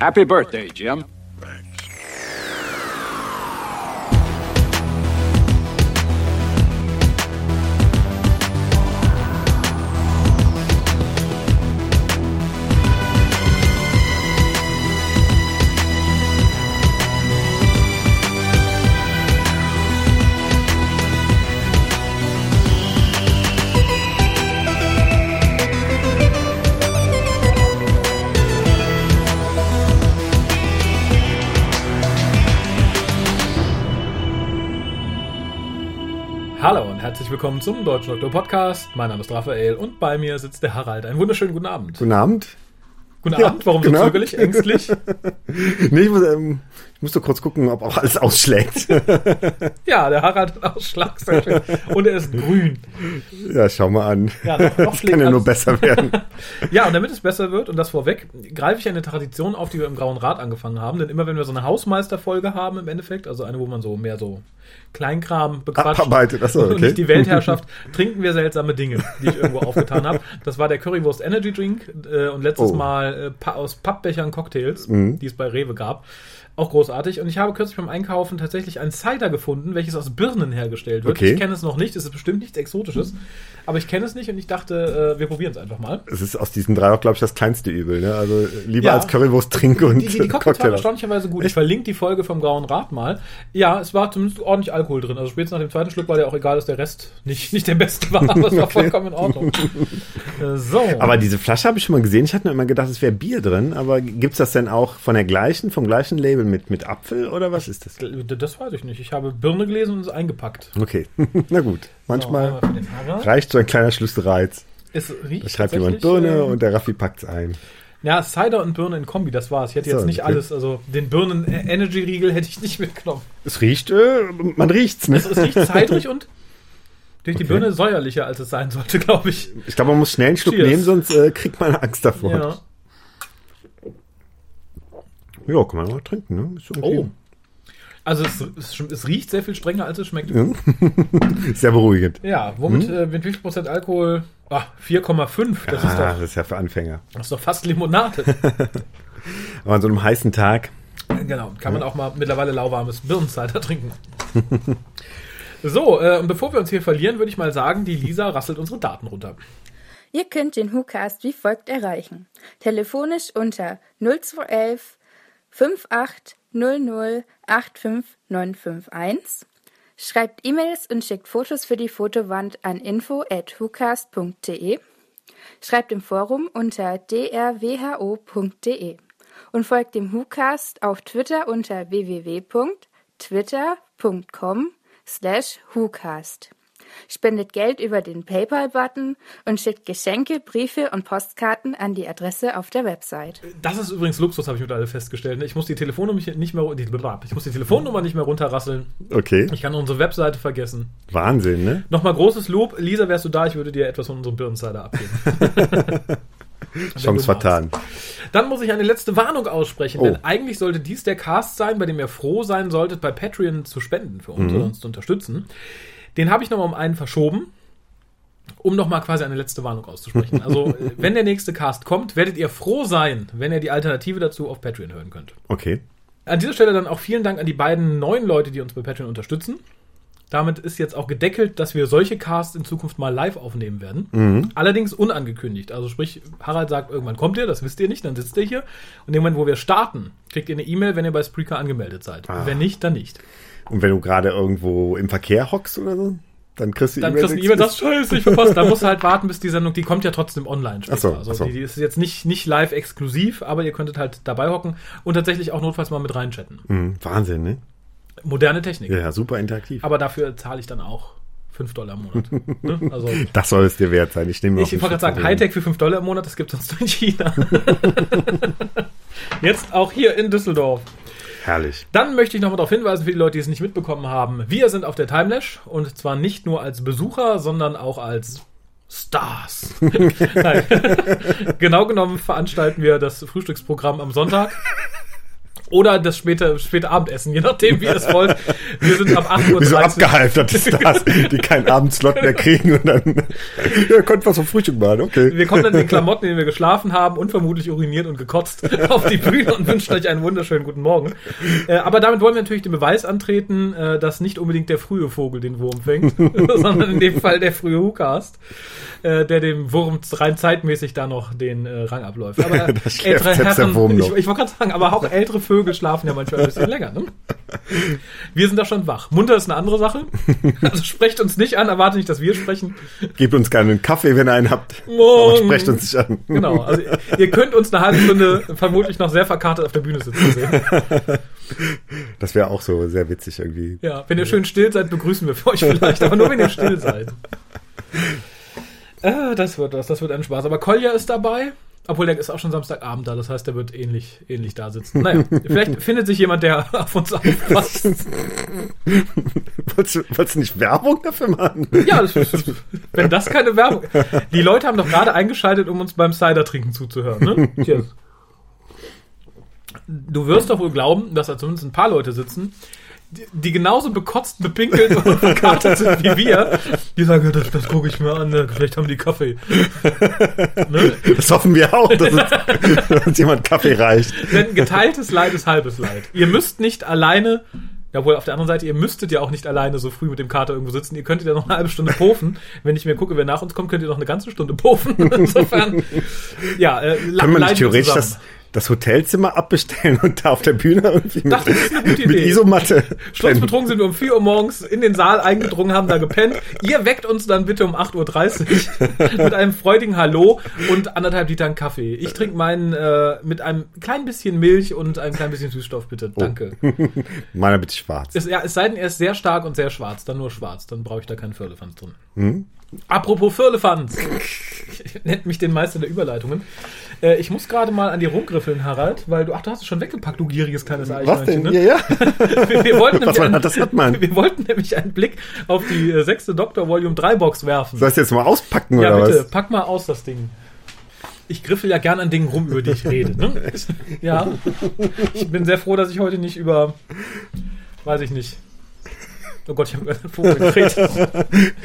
Happy birthday, Jim. Willkommen zum Deutschen Doktor Podcast. Mein Name ist Raphael und bei mir sitzt der Harald. Einen wunderschönen guten Abend. Guten Abend. Guten Abend, warum genau. so zögerlich, ängstlich? Nee, ich muss, ähm, ich muss doch kurz gucken, ob auch alles ausschlägt. Ja, der Harald hat Ausschlag. Und er ist grün. ja, schau mal an. Ja, noch, noch Das kann ja nur besser werden. Ja, und damit es besser wird und das vorweg, greife ich eine Tradition auf, die wir im Grauen Rat angefangen haben. Denn immer wenn wir so eine Hausmeisterfolge haben im Endeffekt, also eine, wo man so mehr so Kleinkram bequatscht Abarbeitet, achso, und okay. nicht die Weltherrschaft, trinken wir seltsame Dinge, die ich irgendwo aufgetan habe. Das war der Currywurst Energy Drink äh, und letztes Oh. Mhm. Mal äh, aus Pappbechern Cocktails, die es bei Rewe gab. Auch großartig. Und ich habe kürzlich beim Einkaufen tatsächlich ein Cider gefunden, welches aus Birnen hergestellt wird. Okay. Ich kenne es noch nicht, es ist bestimmt nichts Exotisches, aber ich kenne es nicht und ich dachte, äh, wir probieren es einfach mal. Es ist aus diesen drei auch, glaube ich, das kleinste Übel. Ne? Also äh, lieber Ja. als Currywurst trink und Die, die, die Cocktails waren erstaunlicherweise gut. Ich verlinke die Folge vom Grauen Rat mal. Ja, es war zumindest ordentlich Alkohol drin. Also spätestens nach dem zweiten Schluck war der auch egal, dass der Rest nicht, nicht der beste war, aber es war vollkommen in Ordnung. Äh, so. Aber diese Flasche habe ich schon mal gesehen. Ich hatte nur immer gedacht, es wäre Bier drin. Aber gibt's das denn auch von der gleichen, vom gleichen Label mit, mit Apfel oder was ist das? das weiß ich nicht. Ich habe Birne gelesen und es eingepackt. Okay, na gut. Manchmal So, reicht so ein kleiner Schlussreiz. Es riecht Da schreibt jemand Birne ähm, und der Raffi packt's ein. Ja, Cider und Birne in Kombi, das war's. Ich hätte So, jetzt nicht okay. alles, also den Birnen-Energy-Riegel hätte ich nicht mitgenommen. Es riecht, äh, man riecht's, ne? Es, es riecht zeitrig und durch die Okay. Birne säuerlicher, als es sein sollte, glaube ich. Ich glaube, man muss schnell einen Schluck Cheers. nehmen, sonst äh, kriegt man Angst davor. Ja. Ja, kann man mal trinken, ne? Ist okay. Oh. Also es, es, es riecht sehr viel strenger, als es schmeckt. Sehr beruhigend. Ja, womit äh, mit wie viel Prozent Alkohol? Ah, 4,5. Das, ist ah, doch, das ist ja für Anfänger. das ist doch fast Limonade. Aber an so einem heißen Tag. genau, kann man auch mal mittlerweile lauwarmes Birnencider trinken. so, äh, und bevor wir uns hier verlieren, würde ich mal sagen, die Lisa rasselt unsere Daten runter. Ihr könnt den WhoCast wie folgt erreichen. Telefonisch unter 0211 5800 85951. Schreibt E-Mails und schickt Fotos für die Fotowand an info at whocast.de. Schreibt im Forum unter drwho.de und folgt dem WhoCast auf Twitter unter www.twitter.com slash WhoCast. Spendet Geld über den PayPal-Button und schickt Geschenke, Briefe und Postkarten an die Adresse auf der Website. Das ist übrigens Luxus, habe ich mittlerweile festgestellt. ne? Ich muss die Telefonnummer nicht mehr, die, ich muss die Telefonnummer nicht mehr runterrasseln. Okay. Ich kann unsere Webseite vergessen. Wahnsinn, ne? Nochmal großes Lob. Lisa, wärst du da, ich würde dir etwas von unserem Birnencider abgeben. Chance vertan. Dann muss ich eine letzte Warnung aussprechen, Oh. denn eigentlich sollte dies der Cast sein, bei dem ihr froh sein solltet, bei Patreon zu spenden für uns oder uns zu unterstützen. Den habe ich nochmal um einen verschoben, um nochmal quasi eine letzte Warnung auszusprechen. Also, wenn der nächste Cast kommt, werdet ihr froh sein, wenn ihr die Alternative dazu auf Patreon hören könnt. Okay. An dieser Stelle dann auch vielen Dank an die beiden neuen Leute, die uns bei Patreon unterstützen. Damit ist jetzt auch gedeckelt, dass wir solche Casts in Zukunft mal live aufnehmen werden. Allerdings unangekündigt. Also sprich, Harald sagt, irgendwann kommt ihr, das wisst ihr nicht, dann sitzt ihr hier. Und dem Moment, wo wir starten, kriegt ihr eine E-Mail, wenn ihr bei Spreaker angemeldet seid. Wenn nicht, dann nicht. Und wenn du gerade irgendwo im Verkehr hockst oder so, dann kriegst du Dann E-Mails kriegst du E-Mail, das scheiße, ich verpasst. Da musst du halt warten, bis die Sendung, die kommt ja trotzdem online später. Ach so, also ach so. Die, die ist jetzt nicht, nicht live exklusiv, aber ihr könntet halt dabei hocken und tatsächlich auch notfalls mal mit reinchatten. Mhm, Wahnsinn, ne? Moderne Technik. Ja, super interaktiv. Aber dafür zahle ich dann auch 5 Dollar im Monat. ne? Also das soll es dir wert sein. Ich nehme ich wollte gerade sagen, Hightech für 5 Dollar im Monat, das gibt es sonst nur in China. Jetzt auch hier in Düsseldorf. Herrlich. Dann möchte ich nochmal darauf hinweisen, für die Leute, die es nicht mitbekommen haben, wir sind auf der Timelash und zwar nicht nur als Besucher, sondern auch als Stars. Genau genommen veranstalten wir das Frühstücksprogramm am Sonntag. Oder das späte, späte Abendessen, je nachdem, wie ihr es wollt. Wir sind ab 8.30 Uhr. Wie so abgehalfterte Stars, die keinen Abendslot mehr kriegen und dann, ja, könnt was vom Frühstück machen, okay. Wir kommen dann in den Klamotten, in denen wir geschlafen haben und vermutlich uriniert und gekotzt auf die Bühne und wünschen euch einen wunderschönen guten Morgen. Äh, aber damit wollen wir natürlich den Beweis antreten, äh, dass nicht unbedingt der frühe Vogel den Wurm fängt, sondern in dem Fall der frühe Hukast, äh, der dem Wurm rein zeitmäßig da noch den äh, Rang abläuft. Aber Das der Wurm ich, ich wollte gerade sagen, aber auch ältere Vögel schlafen ja manchmal ein bisschen länger. Ne? Wir sind da schon wach. Munter ist eine andere Sache. Also sprecht uns nicht an, erwarte nicht, dass wir sprechen. Gebt uns gerne einen Kaffee, wenn ihr einen habt. Morgen. Aber sprecht uns nicht an. Genau, also ihr könnt uns eine halbe Stunde vermutlich noch sehr verkartet auf der Bühne sitzen sehen. Das wäre auch so sehr witzig irgendwie. Ja, wenn ihr schön still seid, begrüßen wir für euch vielleicht, aber nur wenn ihr still seid. Äh, das wird was, das wird ein Spaß. Aber Kolja ist dabei, obwohl der ist auch schon Samstagabend da, das heißt, der wird ähnlich, ähnlich da sitzen. Naja, vielleicht findet sich jemand, der auf uns aufpasst. Wolltest du, wolltest du nicht Werbung dafür machen? Ja, das, wenn das keine Werbung. Die Leute haben doch gerade eingeschaltet, um uns beim Cider trinken zuzuhören. Ne? Cheers. Du wirst doch wohl glauben, dass da zumindest ein paar Leute sitzen, die, die genauso bekotzt, bepinkelt und verkatert sind wie wir. Die sagen, das, das gucke ich mir an, ne, vielleicht haben die Kaffee. Ne? Das hoffen wir auch, dass uns, uns jemand Kaffee reicht. Denn geteiltes Leid ist halbes Leid. Ihr müsst nicht alleine, jawohl, auf der anderen Seite, ihr müsstet ja auch nicht alleine so früh mit dem Kater irgendwo sitzen. Ihr könntet ja noch eine halbe Stunde pofen. Wenn ich mir gucke, wer nach uns kommt, könnt ihr noch eine ganze Stunde pofen. Insofern, ja, äh, Können wir nicht theoretisch zusammen. das, das Hotelzimmer abbestellen und da auf der Bühne irgendwie mit, Ach, das ist eine gute mit Idee. Isomatte? Sturzbetrunken sind wir um 4 Uhr morgens in den Saal eingedrungen, haben da gepennt. Ihr weckt uns dann bitte um 8.30 Uhr mit einem freudigen Hallo und anderthalb Litern Kaffee. Ich trinke meinen äh, mit einem kleinen bisschen Milch und einem kleinen bisschen Süßstoff, bitte. Danke. Meiner bitte schwarz. Es, ja, es sei denn, er ist sehr stark und sehr schwarz, dann nur schwarz. Dann brauche ich da keinen Firlefanz drin. Apropos Firlefanz. Nennt mich den Meister der Überleitungen. Äh, ich muss gerade mal an die rumgriffeln, Harald, weil du, ach, du hast es schon weggepackt, du gieriges kleines Was Eichhörnchen. denn? Ne? Ja, ja. Wir, wir wollten Was nämlich man hat, das hat man. Wir wollten nämlich einen Blick auf die äh, sechste Doctor Volume 3 Box werfen. Soll ich jetzt mal auspacken ja, oder bitte, was? pack mal aus das Ding. Ich griffel ja gern an Dingen rum, über die ich rede. Ne? Ja. Ich bin sehr froh, dass ich heute nicht über, weiß ich nicht. Oh Gott, ich habe den Vogel geredet.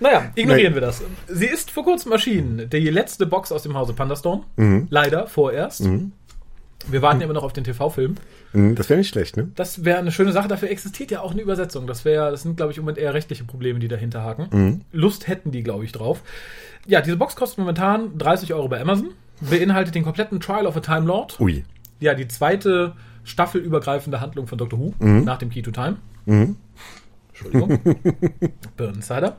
Naja, ignorieren Nee. wir das. Sie ist vor kurzem erschienen. Die letzte Box aus dem Hause Pandastorm. Mhm. Leider, vorerst. Wir warten immer noch auf den TV-Film. Hm, Das wäre nicht schlecht, ne? Das wäre eine schöne Sache. Dafür existiert ja auch eine Übersetzung. Das wäre, das sind, glaube ich, im Moment eher rechtliche Probleme, die dahinter haken. Mhm. Lust hätten die, glaube ich, drauf. Ja, diese Box kostet momentan 30 Euro bei Amazon. Beinhaltet den kompletten Trial of a Time Lord. Ui. Ja, die zweite staffelübergreifende Handlung von Doctor Who Mhm. nach dem Key to Time. Entschuldigung. Burnside.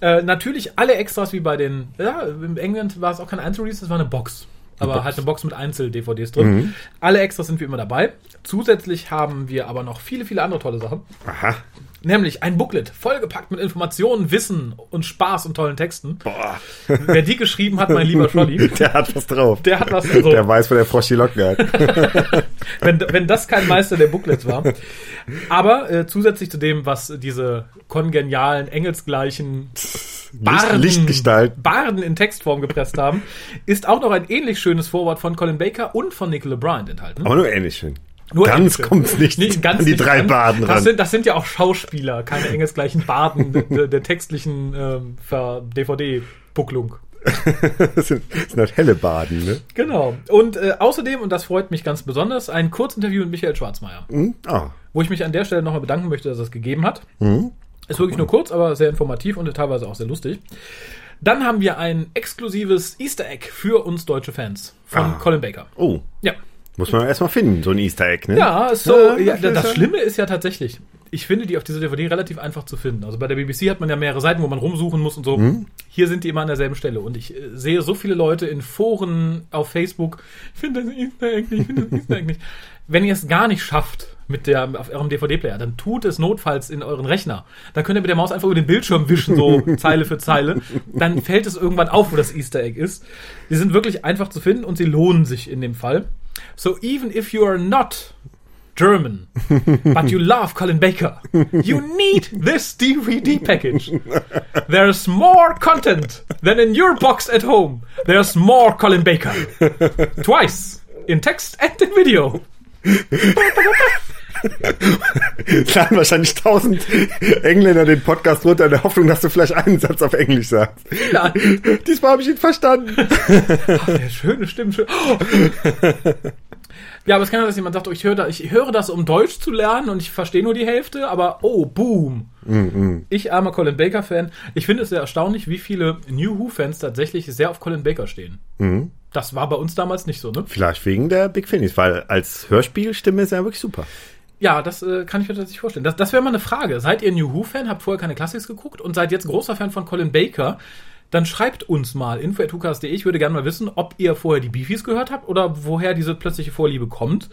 Äh, natürlich alle Extras wie bei den, ja, in England war es auch kein Einzelrelease, das war eine Box. Aber Box. halt eine Box mit Einzel-DVDs drin. Alle Extras sind wie immer dabei. Zusätzlich haben wir aber noch viele, viele andere tolle Sachen. Aha. Nämlich ein Booklet, vollgepackt mit Informationen, Wissen und Spaß und tollen Texten. Boah. Wer die geschrieben hat, mein lieber Scholli, Der hat was drauf. der hat was. Also, Der weiß, wo der Frosch die Locken hat. wenn, wenn das kein Meister der Booklets war. Aber äh, zusätzlich zu dem, was diese kongenialen, engelsgleichen Barden, Lichtgestalt. Barden in Textform gepresst haben, ist auch noch ein ähnlich schönes Vorwort von Colin Baker und von Nicola Bryant enthalten. Aber nur ähnlich schön. Nur ganz schön. kommt's nicht Nee, ganz an die nicht drei ran. Baden das ran. Sind, das sind ja auch Schauspieler, keine engelsgleichen Baden der, der, textlichen ähm, DVD-Bucklung. das, sind, das sind halt helle Baden, ne? Genau. Und äh, außerdem, und das freut mich ganz besonders, ein Kurzinterview mit Michael Schwarzmeier. Hm? Ah. wo ich mich an der Stelle nochmal bedanken möchte, dass er es gegeben hat. Ist wirklich nur kurz, aber sehr informativ und teilweise auch sehr lustig. Dann haben wir ein exklusives Easter Egg für uns deutsche Fans von Ah. Colin Baker. Oh. Ja. Muss man erstmal finden, so ein Easter Egg, ne? Ja, so. Ja, das Schlimme ist ja tatsächlich, ich finde die auf dieser DVD relativ einfach zu finden. Also bei der BBC hat man ja mehrere Seiten, wo man rumsuchen muss und so. Mhm. Hier sind die immer an derselben Stelle. Und ich äh, sehe so viele Leute in Foren auf Facebook, ich finde das Easter Egg nicht, ich finde das Easter Egg nicht. Wenn ihr es gar nicht schafft mit der, auf eurem DVD-Player, dann tut es notfalls in euren Rechner. Dann könnt ihr mit der Maus einfach über den Bildschirm wischen, so Zeile für Zeile. Dann fällt es irgendwann auf, wo das Easter Egg ist. Die sind wirklich einfach zu finden und sie lohnen sich in dem Fall. So even if you are not German, but you love Colin Baker, you need this DVD package. There's more content than in your box at home. There's more Colin Baker. Twice. In text and in video. laden wahrscheinlich tausend Engländer den Podcast runter in der Hoffnung, dass du vielleicht einen Satz auf Englisch sagst. Ja. Diesmal habe ich ihn verstanden. Ach, der schöne Stimmen. Schön. Ja, aber es kann ja, dass jemand sagt, oh, ich höre da, ich höre das, um Deutsch zu lernen und ich verstehe nur die Hälfte, aber oh, boom. Ich armer Colin Baker-Fan. Ich finde es sehr erstaunlich, wie viele New Who-Fans tatsächlich sehr auf Colin Baker stehen. Das war bei uns damals nicht so, ne? Vielleicht wegen der Big Finish, weil als Hörspielstimme ist er wirklich super. Ja, das äh, kann ich mir tatsächlich vorstellen. Das, das wäre mal eine Frage. Seid ihr New Who-Fan, habt vorher keine Classics geguckt und seid jetzt großer Fan von Colin Baker? Dann schreibt uns mal info.hukas.de. Ich würde gerne mal wissen, ob ihr vorher die Beefies gehört habt oder woher diese plötzliche Vorliebe kommt.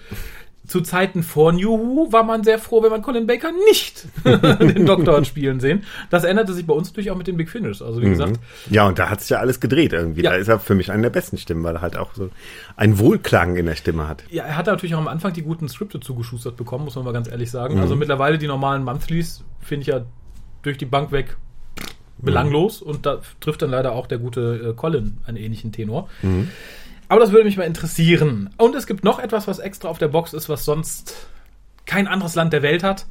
Zu Zeiten vor New Who war man sehr froh, wenn man Colin Baker nicht den Doktor hat spielen sehen. Das änderte sich bei uns natürlich auch mit den Big Finish. Also wie gesagt, Ja, und da hat sich ja alles gedreht irgendwie. Ja. Da ist er für mich eine der besten Stimmen, weil er halt auch so einen Wohlklang in der Stimme hat. ja, er hat natürlich auch am Anfang die guten Skripte zugeschustert bekommen, muss man mal ganz ehrlich sagen. Also mittlerweile die normalen Monthlies finde ich ja durch die Bank weg belanglos und da trifft dann leider auch der gute äh, Colin einen ähnlichen Tenor. Aber das würde mich mal interessieren. Und es gibt noch etwas, was extra auf der Box ist, was sonst kein anderes Land der Welt hat.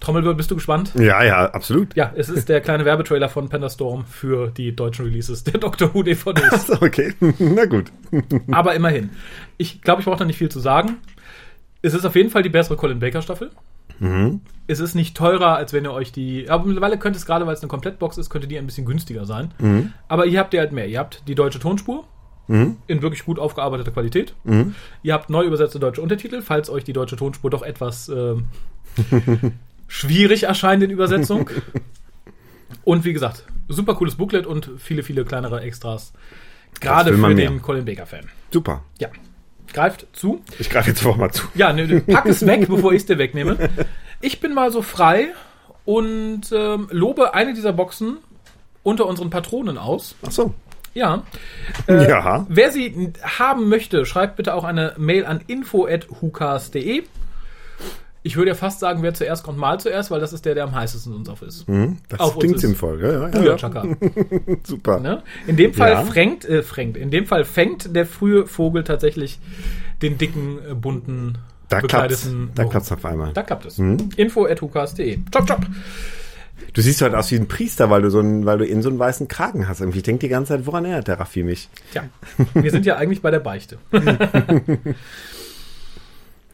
Trommelwirbel, bist du gespannt? Ja, ja, absolut. Ja, es ist der kleine Werbetrailer von Pandastorm für die deutschen Releases der Doctor Who DVDs. Okay. Na gut. Aber immerhin. Ich glaube, ich brauche da nicht viel zu sagen. Es ist auf jeden Fall die bessere Colin Baker Staffel. Es ist nicht teurer, als wenn ihr euch die. Aber mittlerweile könnte es gerade, weil es eine Komplettbox ist, könnte die ein bisschen günstiger sein. Aber hier habt ihr halt mehr. Ihr habt die deutsche Tonspur in wirklich gut aufgearbeiteter Qualität. Ihr habt neu übersetzte deutsche Untertitel, falls euch die deutsche Tonspur doch etwas ähm, schwierig erscheint in Übersetzung. Und wie gesagt, super cooles Booklet und viele, viele kleinere Extras. Gerade für mehr. den Colin Baker-Fan. Super. Ja. Greift zu. Ich greife jetzt einfach mal zu. Ja, ne, pack es weg, bevor ich es dir wegnehme. Ich bin mal so frei und ähm, lobe eine dieser Boxen unter unseren Patronen aus. Ach so. Ja. Äh, Ja. Wer sie haben möchte, schreibt bitte auch eine Mail an info.hukas.de. Ich würde ja fast sagen, wer zuerst kommt, mal zuerst, weil das ist der, der am heißesten uns auf ist. Das Auf klingt ist- sinnvoll. Ja, ja, ja. Chaka. Super. Ne? In dem Fall Ja. frängt, äh, frängt, in dem Fall fängt der frühe Vogel tatsächlich den dicken, äh, bunten, Da klappt's. Da klappt's auf einmal. Da klappt es. Info.hukas.de. Chop, chop. Du siehst halt aus wie ein Priester, weil du so einen, weil du in so einen weißen Kragen hast. Irgendwie ich denk die ganze Zeit, woran erinnert der Raffi mich? Tja, wir sind ja eigentlich bei der Beichte.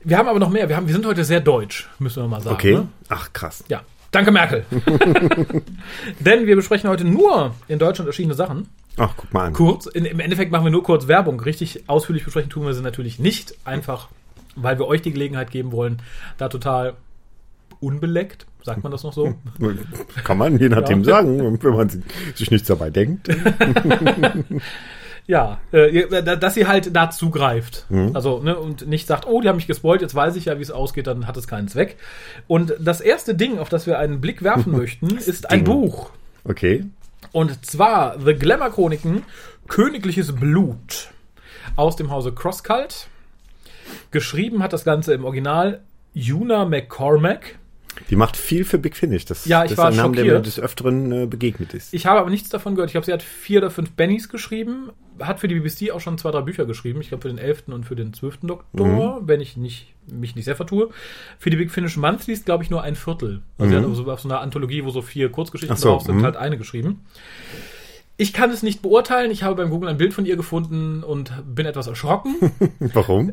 wir haben aber noch mehr. Wir, haben, wir sind heute sehr deutsch, müssen wir mal sagen. Okay. Ne? Ach, krass. Ja. Danke, Merkel. Denn wir besprechen heute nur in Deutschland erschienene Sachen. Ach, guck mal an. Kurz, in, im Endeffekt machen wir nur kurz Werbung. Richtig ausführlich besprechen tun wir sie natürlich nicht. Einfach, weil wir euch die Gelegenheit geben wollen, da total unbeleckt, sagt man das noch so? Kann man je nachdem Ja. sagen, wenn man sich nichts dabei denkt. Ja, äh, dass sie halt da zugreift. Also, ne, und nicht sagt, oh, die haben mich gespoilt, jetzt weiß ich ja, wie es ausgeht, dann hat es keinen Zweck. Und das erste Ding, auf das wir einen Blick werfen möchten, ist ein Ding. Buch. Okay. Und zwar The Glamour Chroniken, Königliches Blut. Aus dem Hause Crosscult. Geschrieben hat das Ganze im Original Una McCormack. Die macht viel für Big Finish. Das, Ja, ich das war ist ein Name, der mir des Öfteren äh, begegnet ist. Ich habe aber nichts davon gehört. Ich glaube, sie hat vier oder fünf Bennys geschrieben. Hat für die BBC auch schon zwei, drei Bücher geschrieben. Ich glaube, für den elften und für den zwölften Doktor, wenn ich nicht, mich nicht sehr vertue. Für die Big Finish Monthlies, glaube ich, nur ein Viertel. Also sie hat so auf so einer Anthologie, wo so vier Kurzgeschichten so, drauf sind, mhm. halt eine geschrieben. Ich kann es nicht beurteilen. Ich habe beim Google ein Bild von ihr gefunden und bin etwas erschrocken. Warum?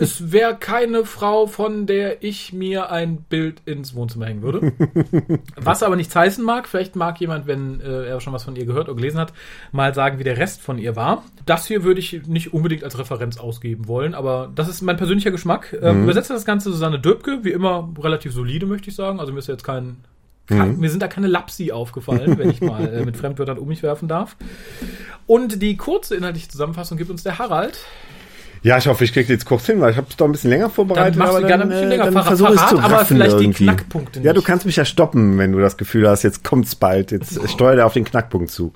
Es wäre keine Frau, von der ich mir ein Bild ins Wohnzimmer hängen würde. Was aber nichts heißen mag, vielleicht mag jemand, wenn äh, er schon was von ihr gehört oder gelesen hat, mal sagen, wie der Rest von ihr war. Das hier würde ich nicht unbedingt als Referenz ausgeben wollen, aber das ist mein persönlicher Geschmack. Ähm, Übersetzt das Ganze Susanne Döbke, wie immer relativ solide, möchte ich sagen. Also mir ist jetzt kein kein- Mir sind da keine Lapsi aufgefallen, wenn ich mal äh, mit Fremdwörtern um mich werfen darf. Und die kurze inhaltliche Zusammenfassung gibt uns der Harald. Ja, ich hoffe, ich kriege jetzt kurz hin, weil ich habe es doch ein bisschen länger vorbereitet. Dann machst du aber gerne ein bisschen länger. dann Verrat- versuche ich es zu verrat aber raffen vielleicht die irgendwie. Knackpunkte Ja, du nicht. kannst mich ja stoppen, wenn du das Gefühl hast, jetzt kommt's bald. Jetzt steuert er auf den Knackpunkt zu.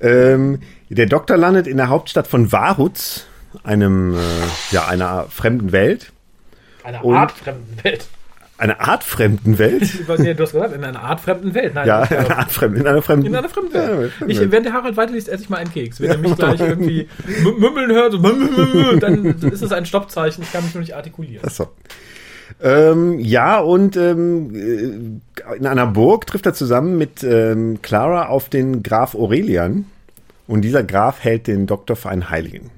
Ähm, der Doktor landet in der Hauptstadt von Warutz, einem, äh, ja, einer fremden Welt. Eine Und- Art fremden Welt. Eine Art fremden Welt? nee, du hast gesagt, in einer Art fremden Welt. Nein, Ja, ich glaub, eine Art fremden, in einer fremden in einer fremden Ja, Welt. fremden Ich, Welt. wenn der Harald weiterliest, esse ich mal einen Keks. Wenn er mich gleich irgendwie mü- mümmeln hört, so, dann ist es ein Stoppzeichen. Ich kann mich nur nicht artikulieren. Achso. Ähm, ja, und ähm, äh, in einer Burg trifft er zusammen mit ähm, Clara auf den Graf Aurelian. Und dieser Graf hält den Doktor für einen Heiligen.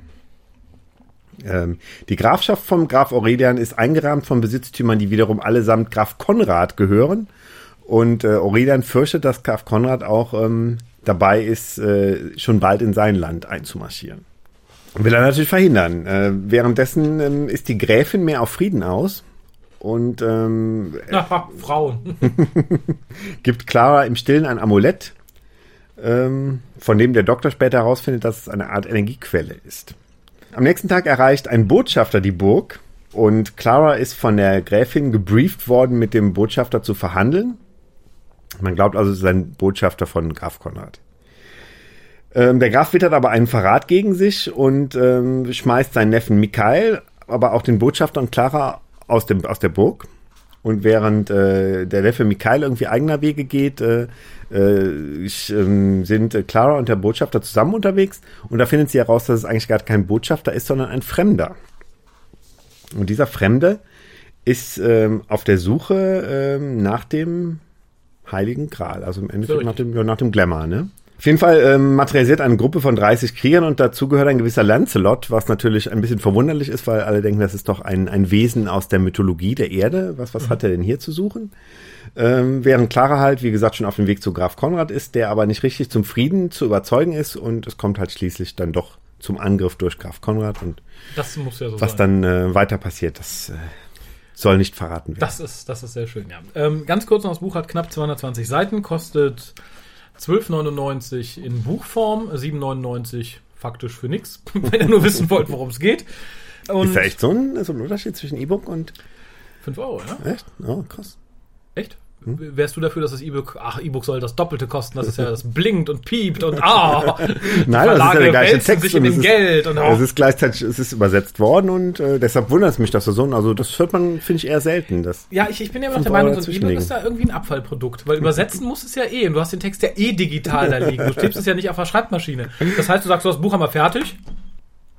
Ähm, die Grafschaft vom Graf Aurelian ist eingerahmt von Besitztümern, die wiederum allesamt Graf Konrad gehören. Und äh, Aurelian fürchtet, dass Graf Konrad auch ähm, dabei ist, äh, schon bald in sein Land einzumarschieren. Will er natürlich verhindern. Äh, währenddessen ähm, ist die Gräfin mehr auf Frieden aus und ähm, Aha, Frauen. gibt Clara im Stillen ein Amulett, ähm, von dem der Doktor später herausfindet, dass es eine Art Energiequelle ist. Am nächsten Tag erreicht ein Botschafter die Burg und Clara ist von der Gräfin gebrieft worden, mit dem Botschafter zu verhandeln. Man glaubt also, es ist ein Botschafter von Graf Konrad. Ähm, der Graf wittert aber einen Verrat gegen sich und ähm, schmeißt seinen Neffen Mikhail, aber auch den Botschafter und Clara aus, dem, aus der Burg. Und während äh, der Neffe Mikhail irgendwie eigener Wege geht, äh, äh, ähm, sind äh, Clara und der Botschafter zusammen unterwegs. Und da findet sie heraus, dass es eigentlich gar kein Botschafter ist, sondern ein Fremder. Und dieser Fremde ist ähm, auf der Suche ähm, nach dem Heiligen Gral, also im Endeffekt So nach dem, ja, nach dem Glamour, ne? Auf jeden Fall ähm, materialisiert eine Gruppe von 30 Kriegern und dazu gehört ein gewisser Lancelot, was natürlich ein bisschen verwunderlich ist, weil alle denken, das ist doch ein, ein Wesen aus der Mythologie der Erde. Was, was hat er denn hier zu suchen? Ähm, während Clara halt, wie gesagt, schon auf dem Weg zu Graf Konrad ist, der aber nicht richtig zum Frieden zu überzeugen ist und es kommt halt schließlich dann doch zum Angriff durch Graf Konrad und ja so was sein. dann äh, weiter passiert, das äh, soll nicht verraten werden. Das ist, das ist sehr schön, ja. Ähm, ganz kurz noch, das Buch hat knapp 220 Seiten, kostet 12,99 in Buchform, 7,99 faktisch für nix, wenn ihr nur wissen wollt, worum es geht. Und ist da echt so ein, so ein Unterschied zwischen E-Book und 5 Euro, ja? echt? Oh, krass. Hm? Wärst du dafür, dass das E-Book, ach, E-Book soll das Doppelte kosten, das ist ja, das blinkt und piept und ah! Nein, das ist ja der gleiche Text sich in und dem es ist- Geld und Es oh. ist gleichzeitig, es ist übersetzt worden und äh, deshalb wundert es mich, dass er so, also das hört man, finde ich, eher selten. Das, Ja, ich, ich bin ja immer noch der Meinung, so ein E-Book ist da irgendwie ein Abfallprodukt, weil übersetzen muss es ja eh und du hast den Text ja eh digital da liegen. Du tippst es ja nicht auf der Schreibmaschine. Das heißt, du sagst, du hast das Buch wir fertig.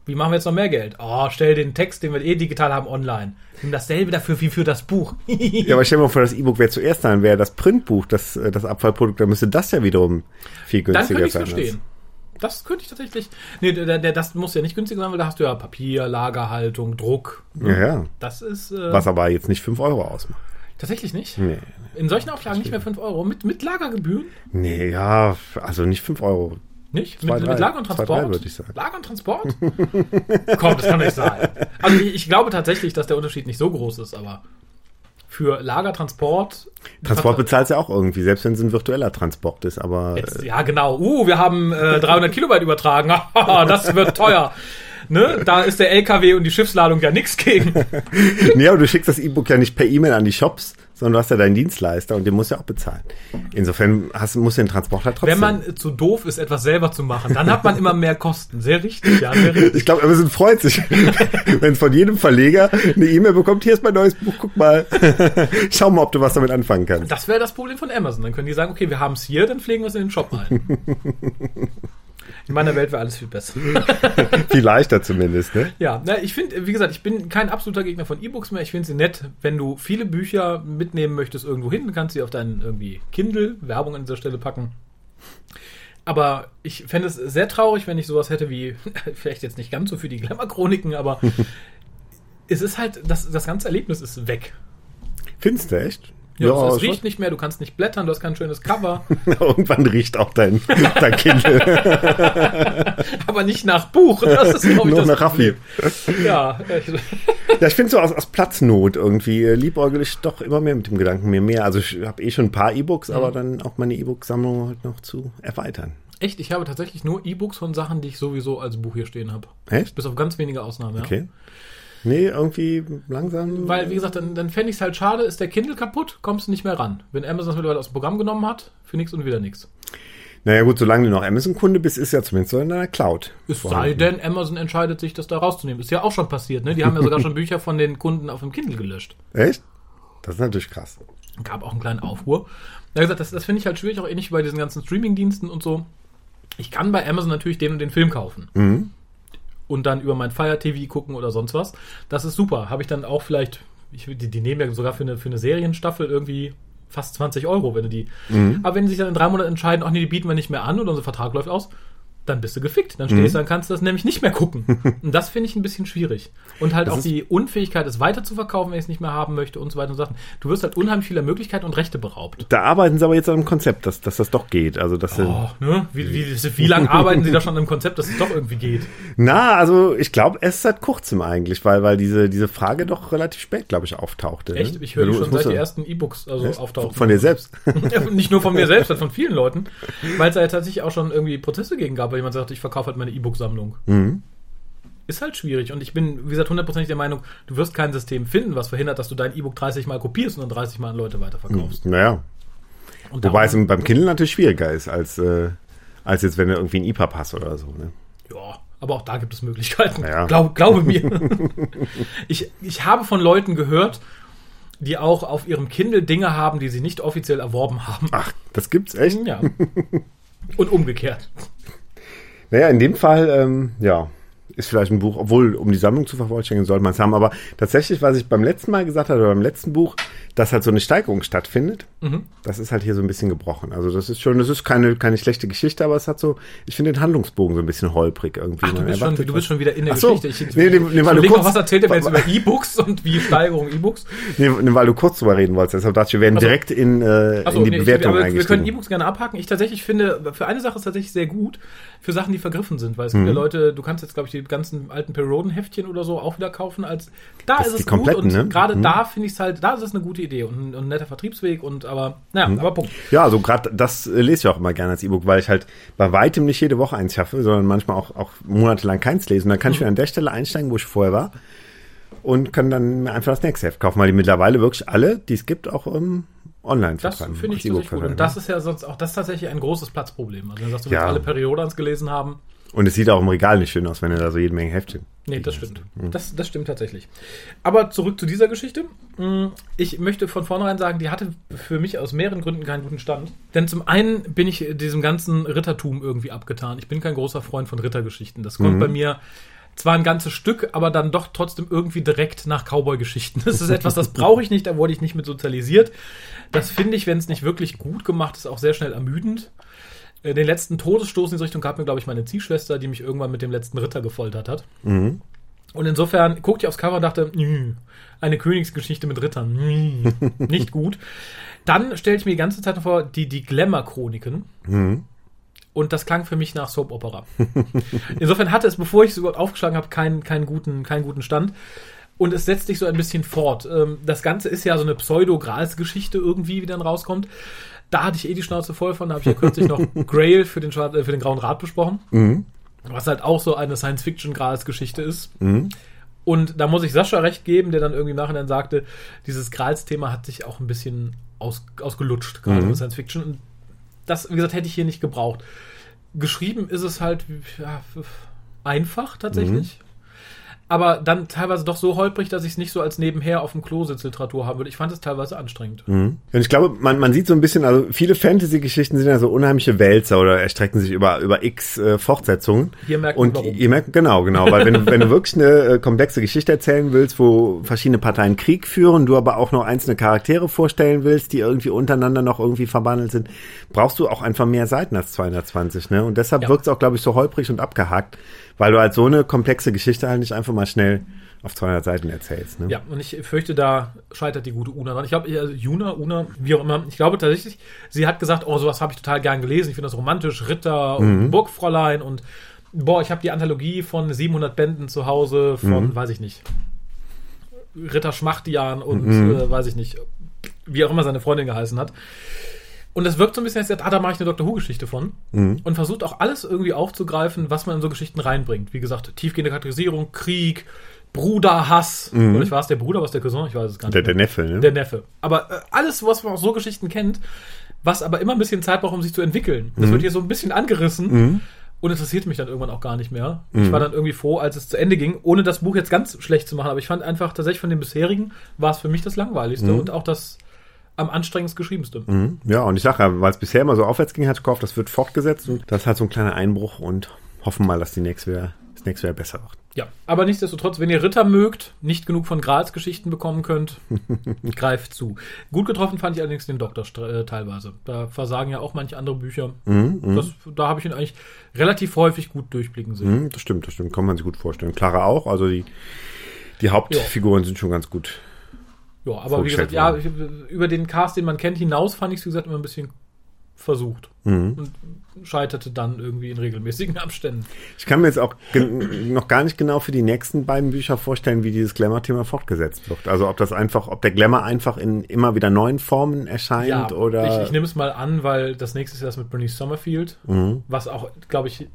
Wie machen wir jetzt noch mehr Geld? Oh, stell den Text, den wir eh digital haben, online. Nimm dasselbe dafür wie für das Buch. ja, aber stell dir mal vor, das E-Book wäre zuerst dann, wäre das Printbuch, das, äh, das Abfallprodukt, dann müsste das ja wiederum viel Dann günstiger könnte ich sein. verstehen. Das könnte ich tatsächlich. Nee, der, der, das muss ja nicht günstiger sein, weil da hast du ja Papier, Lagerhaltung, Druck. Ja, ja. Das ist äh, Was aber jetzt nicht 5 Euro ausmacht. tatsächlich nicht. Nee. In solchen Auflagen nicht mehr 5 Euro. Mit, mit Lagergebühren? Nee, ja, also nicht 5 Euro. Nicht? Zwei, mit, drei. mit Lager und Zwei, Transport? drei, würde ich sagen. Lager und Transport? Komm, das kann nicht sein. Also ich, ich glaube tatsächlich, dass der Unterschied nicht so groß ist, aber für Lager, Transport. Transport bezahlst ja auch irgendwie, selbst wenn es ein virtueller Transport ist, aber Jetzt, ja, genau. Uh, wir haben äh, 300 Kilobyte übertragen. Das wird teuer. Ne? Da ist der LKW und die Schiffsladung ja nichts gegen. Nee, aber du schickst das E-Book ja nicht per E-Mail an die Shops, sondern du hast ja deinen Dienstleister und den musst du ja auch bezahlen. Insofern hast, musst du den Transporter trotzdem. Wenn man zu doof ist, etwas selber zu machen, dann hat man immer mehr Kosten. Sehr richtig, ja, sehr richtig. ich glaube, Amazon freut sich, wenn von jedem Verleger eine E-Mail bekommt, hier ist mein neues Buch, guck mal. Schau mal, ob du was damit anfangen kannst. Das wäre das Problem von Amazon. Dann können die sagen, okay, wir haben es hier, dann pflegen wir es in den Shop ein. In meiner Welt wäre alles viel besser. Viel leichter zumindest, ne? Ja, na, ich finde, wie gesagt, ich bin kein absoluter Gegner von E-Books mehr. Ich finde sie nett, wenn du viele Bücher mitnehmen möchtest irgendwo hin, kannst du sie auf deinen irgendwie Kindle, Werbung an dieser Stelle packen. Aber ich fände es sehr traurig, wenn ich sowas hätte wie, vielleicht jetzt nicht ganz so für die Glamour-Chroniken, aber es ist halt, das, das ganze Erlebnis ist weg. Findest du echt? Ja, es, es riecht nicht mehr, du kannst nicht blättern, du hast kein schönes Cover, Irgendwann riecht auch dein, dein Kindle aber nicht nach Buch. Das ist, glaube ich, nur nach Raffi. Ja, ich, Ja, ich finde so aus, aus Platznot irgendwie äh, liebäugel ich doch immer mehr mit dem Gedanken, mir mehr. Also ich habe eh schon ein paar E-Books, Mhm. aber dann auch meine E-Book-Sammlung halt noch zu erweitern. echt, ich habe tatsächlich nur E-Books von Sachen, die ich sowieso als Buch hier stehen habe. Echt? Bis auf ganz wenige Ausnahmen, ja. Okay. Nee, irgendwie langsam. Weil, wie gesagt, dann, dann fände ich es halt schade, ist der Kindle kaputt, kommst du nicht mehr ran. Wenn Amazon das mittlerweile aus dem Programm genommen hat, für nichts und wieder nichts. Naja gut, solange du noch Amazon-Kunde bist, ist ja zumindest so in deiner Cloud. Es sei denn, Amazon entscheidet sich, das da rauszunehmen. Ist ja auch schon passiert, ne? Die haben ja sogar schon Bücher von den Kunden auf dem Kindle gelöscht. Echt? das ist natürlich krass. Gab auch einen kleinen Aufruhr. Hat gesagt, das, das finde ich halt schwierig, auch ähnlich wie bei diesen ganzen Streaming-Diensten und so. Ich kann bei Amazon natürlich den und den Film kaufen. Mhm. Und dann über mein Fire TV gucken oder sonst was. Das ist super. Habe ich dann auch vielleicht, ich, die, die nehmen ja sogar für eine, für eine Serienstaffel irgendwie fast 20 Euro, wenn du die. Aber wenn sie sich dann in drei Monaten entscheiden, ach nee, die bieten wir nicht mehr an oder unser Vertrag läuft aus, dann bist du gefickt. Dann stehst du, dann kannst du das nämlich nicht mehr gucken. Und das finde ich ein bisschen schwierig. Und halt Das auch die Unfähigkeit, es weiter zu verkaufen, wenn ich es nicht mehr haben möchte und so weiter und so Sachen. Du wirst halt unheimlich vieler Möglichkeiten und Rechte beraubt. Da arbeiten sie aber jetzt an einem Konzept, dass, dass das doch geht. Also, dass Oh, ne? Wie, wie, wie lange arbeiten sie da schon an einem Konzept, dass es doch irgendwie geht? Na, also ich glaube erst seit kurzem eigentlich, weil, weil diese, diese Frage doch relativ spät, glaube ich, auftauchte. ne? Echt? Ich höre Du- schon seit die ja- ersten E-Books also Echt? auftauchen. Von dir selbst. Ja, nicht nur von mir selbst, sondern von vielen Leuten. Weil es da ja tatsächlich auch schon irgendwie Prozesse gegen gab, jemand sagt, ich verkaufe halt meine E-Book-Sammlung. Mhm. Ist halt schwierig. Und ich bin, wie gesagt, hundertprozentig der Meinung, du wirst kein System finden, was verhindert, dass du dein E-Book 30 Mal kopierst und dann 30 Mal an Leute weiterverkaufst. Naja, Und wobei es beim Kindle natürlich schwieriger ist, als, äh, als jetzt, wenn du irgendwie ein IPA hast oder so. Ne? Ja, aber auch da gibt es Möglichkeiten. Ja. Glaub, glaube mir. ich, ich habe von Leuten gehört, die auch auf ihrem Kindle Dinge haben, die sie nicht offiziell erworben haben. Ach, das gibt's echt? Ja. Und umgekehrt. Naja, in dem Fall, ähm, ja, ist vielleicht ein Buch, obwohl, um die Sammlung zu vervollständigen, sollte man es haben. Aber tatsächlich, was ich beim letzten Mal gesagt hatte, oder beim letzten Buch, dass halt so eine Steigerung stattfindet, Mhm. das ist halt hier so ein bisschen gebrochen. Also das ist schon, das ist keine, keine schlechte Geschichte, aber es hat so, ich finde den Handlungsbogen so ein bisschen holprig irgendwie. Ach, du bist, schon, du bist schon wieder in der so. Geschichte. Ich, Nee, nee, nee, weil du kurz- mal, was erzählt er jetzt über E-Books und wie Steigerung E-Books? Nee, nee, weil du kurz drüber reden wolltest. Deshalb dachte ich, wir werden Ach so. direkt in, äh, Achso, in die nee, ich- Bewertung aber wir können. E-Books gerne abhaken. Ich tatsächlich finde, für eine Sache ist tatsächlich sehr gut, für Sachen, die vergriffen sind, weil es Mhm. gibt ja Leute, du kannst jetzt, glaube ich, die ganzen alten Perioden-Heftchen oder so auch wieder kaufen als, da Das ist es die gut und ne? gerade Mhm. da finde ich es halt, da ist es eine gute Idee und ein, und ein netter Vertriebsweg und, aber, naja, Mhm. aber Punkt. Ja, also gerade das lese ich auch immer gerne als E-Book, weil ich halt bei weitem nicht jede Woche eins schaffe, sondern manchmal auch, auch monatelang keins lese. Und dann kann ich Mhm. wieder an der Stelle einsteigen, wo ich vorher war und kann dann mir einfach das nächste Heft kaufen, weil die mittlerweile wirklich alle, die es gibt, auch ähm, online Das finde ich tatsächlich gut. Und das ist ja sonst auch, das ist tatsächlich ein großes Platzproblem. Also, wenn du sagst, du Ja. alle Periodans gelesen haben, Und es sieht auch im Regal nicht schön aus, wenn du da so jede Menge Heftchen. Nee, das stimmt. Mhm. Das, das stimmt tatsächlich. Aber zurück zu dieser Geschichte. Mm, Ich möchte von vornherein sagen, die hatte für mich aus mehreren Gründen keinen guten Stand. Denn zum einen bin ich diesem ganzen Rittertum irgendwie abgetan. Ich bin kein großer Freund von Rittergeschichten. Das kommt bei mir zwar ein ganzes Stück, aber dann doch trotzdem irgendwie direkt nach Cowboy-Geschichten. Das ist etwas, das brauche ich nicht, da wurde ich nicht mit sozialisiert. Das finde ich, wenn es nicht wirklich gut gemacht ist, auch sehr schnell ermüdend. Äh, Den letzten Todesstoß in diese Richtung gab mir, glaube ich, meine Ziehschwester, die mich irgendwann mit dem letzten Ritter gefoltert hat. Und insofern guckte ich aufs Cover und dachte, "Nö, eine Königsgeschichte mit Rittern, nö, nicht gut. Dann stellte ich mir die ganze Zeit vor, die, die Glamour-Chroniken. Und das klang für mich nach Soap-Opera. Insofern hatte es, bevor ich es überhaupt aufgeschlagen habe, keinen, keinen, guten, keinen guten Stand. Und es setzt sich so ein bisschen fort. Ähm, Das Ganze ist ja so eine Pseudo-Grals-Geschichte irgendwie, wie dann rauskommt. Da hatte ich eh die Schnauze voll von. Da habe ich ja kürzlich noch Grail für den, Schwar- äh, für den Grauen Rat besprochen. Was halt auch so eine Science-Fiction-Grals-Geschichte ist. Und da muss ich Sascha recht geben, der dann irgendwie im Nachhinein sagte, dieses Grals-Thema hat sich auch ein bisschen aus, ausgelutscht, gerade in Science Fiction. Und das, wie gesagt, hätte ich hier nicht gebraucht. Geschrieben ist es halt ja, einfach tatsächlich. Aber dann teilweise doch so holprig, dass ich es nicht so als nebenher auf dem Klo-Sitz-Literatur haben würde. Ich fand es teilweise anstrengend. Und ich glaube, man, man sieht so ein bisschen, also viele Fantasy-Geschichten sind ja so unheimliche Wälzer oder erstrecken sich über, über x äh, Fortsetzungen. Hier merkt man, Und warum. ihr merkt, genau, genau, weil wenn du, wenn du wirklich eine äh, komplexe Geschichte erzählen willst, wo verschiedene Parteien Krieg führen, du aber auch noch einzelne Charaktere vorstellen willst, die irgendwie untereinander noch irgendwie verbandelt sind, brauchst du auch einfach mehr Seiten als 220, ne? Und deshalb Ja. wirkt es auch, glaube ich, so holprig und abgehakt, weil du halt so eine komplexe Geschichte halt nicht einfach mal schnell auf 200 Seiten erzählst, ne? Ja, und ich fürchte, da scheitert die gute Una dran. Ich glaube, also Juna, Una, wie auch immer, ich glaube tatsächlich, sie hat gesagt, oh, sowas habe ich total gern gelesen. Ich finde das romantisch, Ritter und Burgfräulein und boah, ich habe die Anthologie von 700 Bänden zu Hause von, weiß ich nicht, Ritter Schmachtian und äh, weiß ich nicht, wie auch immer seine Freundin geheißen hat. Und es wirkt so ein bisschen, als ah, da mache ich eine Doctor Who-Geschichte von. Und versucht auch alles irgendwie aufzugreifen, was man in so Geschichten reinbringt. Wie gesagt, tiefgehende Charakterisierung, Krieg, Bruderhass. Oder ich war es der Bruder, was der Cousin? Ich weiß es gar nicht. Der, der Neffe, ne? Der Neffe. Aber äh, alles, was man aus so Geschichten kennt, was aber immer ein bisschen Zeit braucht, um sich zu entwickeln. Das wird hier so ein bisschen angerissen. und interessierte mich dann irgendwann auch gar nicht mehr. Mhm. Ich war dann irgendwie froh, als es zu Ende ging, ohne das Buch jetzt ganz schlecht zu machen. Aber ich fand einfach tatsächlich von den bisherigen war es für mich das langweiligste und auch das am anstrengendst geschriebenste. Mhm. Ja, und ich sage ja, weil es bisher immer so aufwärts ging, hat ich gehofft, das wird fortgesetzt und das ist halt so ein kleiner Einbruch und hoffen mal, dass die nächste wieder, das nächste wieder besser wird. Ja, aber nichtsdestotrotz, wenn ihr Ritter mögt, nicht genug von Grals Geschichten bekommen könnt, greift zu. Gut getroffen fand ich allerdings den Doktor äh, teilweise. Da versagen ja auch manche andere Bücher. Das, da habe ich ihn eigentlich relativ häufig gut durchblicken sehen. Mhm, das stimmt, das stimmt, kann man sich gut vorstellen. Clara auch, also die, die Hauptfiguren sind schon ganz gut. Ja, aber wie gesagt, ja, ich, über den Cast, den man kennt, hinaus fand ich es, wie gesagt, immer ein bisschen versucht. Und scheiterte dann irgendwie in regelmäßigen Abständen. Ich kann mir jetzt auch noch gar nicht genau für die nächsten beiden Bücher vorstellen, wie dieses Glamour-Thema fortgesetzt wird. Also ob das einfach, ob der Glamour einfach in immer wieder neuen Formen erscheint oder. ich, ich nehme es mal an, weil das nächste ist das mit Bernice Summerfield, Mhm. was auch, glaube ich,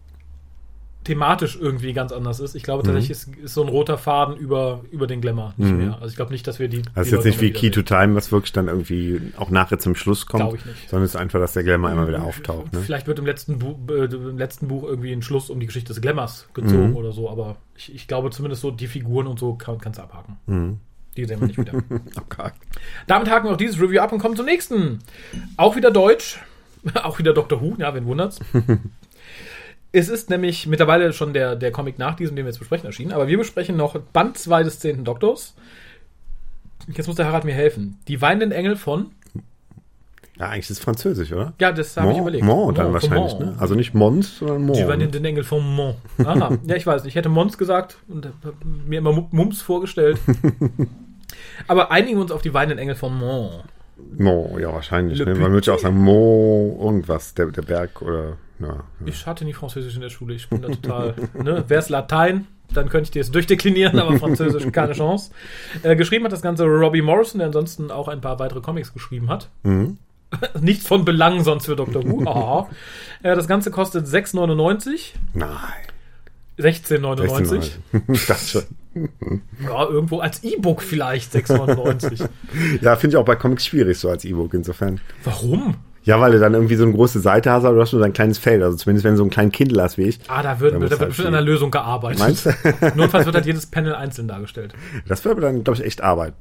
thematisch irgendwie ganz anders ist. Ich glaube tatsächlich ist, ist so ein roter Faden über, über den Glamour nicht mehr. Also ich glaube nicht, dass wir die. Mhm. das ist jetzt nicht wie Key to. Time, was wirklich dann irgendwie auch nachher zum Schluss kommt. Glaube ich nicht. Sondern es ist einfach, dass der Glamour immer wieder auftaucht. Ne? Vielleicht wird im letzten, Bu äh, im letzten Buch irgendwie ein Schluss um die Geschichte des Glamours gezogen Mhm. oder so, aber ich, ich glaube zumindest so die Figuren und so kann, kannst du abhaken. Mhm. Die sehen wir nicht wieder. Okay. Damit haken wir auch dieses Review ab und kommen zum nächsten. Auch wieder Deutsch. Auch wieder Doctor Who, ja, wen wundert's. es ist nämlich mittlerweile schon der, der Comic nach diesem, den wir jetzt besprechen, erschienen. Aber wir besprechen noch Band 2 des 10. Doktors. Jetzt muss der Harald mir helfen. Die weinenden Engel von. Ja, eigentlich ist es französisch, oder? Ja, das habe ich überlegt. Mont dann Mont, wahrscheinlich, Mont. ne? Also nicht Mons, sondern Mont. Die weinenden Engel von Mont. Aha, ja, ich weiß nicht. Ich hätte Mons gesagt und mir immer Mu- Mums vorgestellt. Aber einigen wir uns auf die weinenden Engel von Mont. Mont, ja, wahrscheinlich. Ne? Man würde ja auch sagen Mont irgendwas, der, der Berg oder. Ja, ja. Ich hatte nie Französisch in der Schule. Ich bin da total. ne? Wäre es Latein, dann könnte ich dir es durchdeklinieren, aber Französisch keine Chance. Äh, geschrieben hat das Ganze Robbie Morrison, der ansonsten auch ein paar weitere Comics geschrieben hat. Mhm. Nichts von Belang sonst für Dr. Who. Aha. Äh, das Ganze kostet 6,99. Nein. 16,99. ich dachte schon. Ja, irgendwo als E-Book vielleicht 6,99. Ja, finde ich auch bei Comics schwierig, so als E-Book insofern. Warum? Ja, weil du dann irgendwie so eine große Seite hast, aber du hast nur dein kleines Feld. Also zumindest wenn du so einen kleinen Kindle hast wie ich. Ah, da wird, Da wird halt bestimmt an einer Lösung gearbeitet. Meinst du? Notfalls wird halt jedes Panel einzeln dargestellt. Das wäre aber dann, glaube ich, echt Arbeit.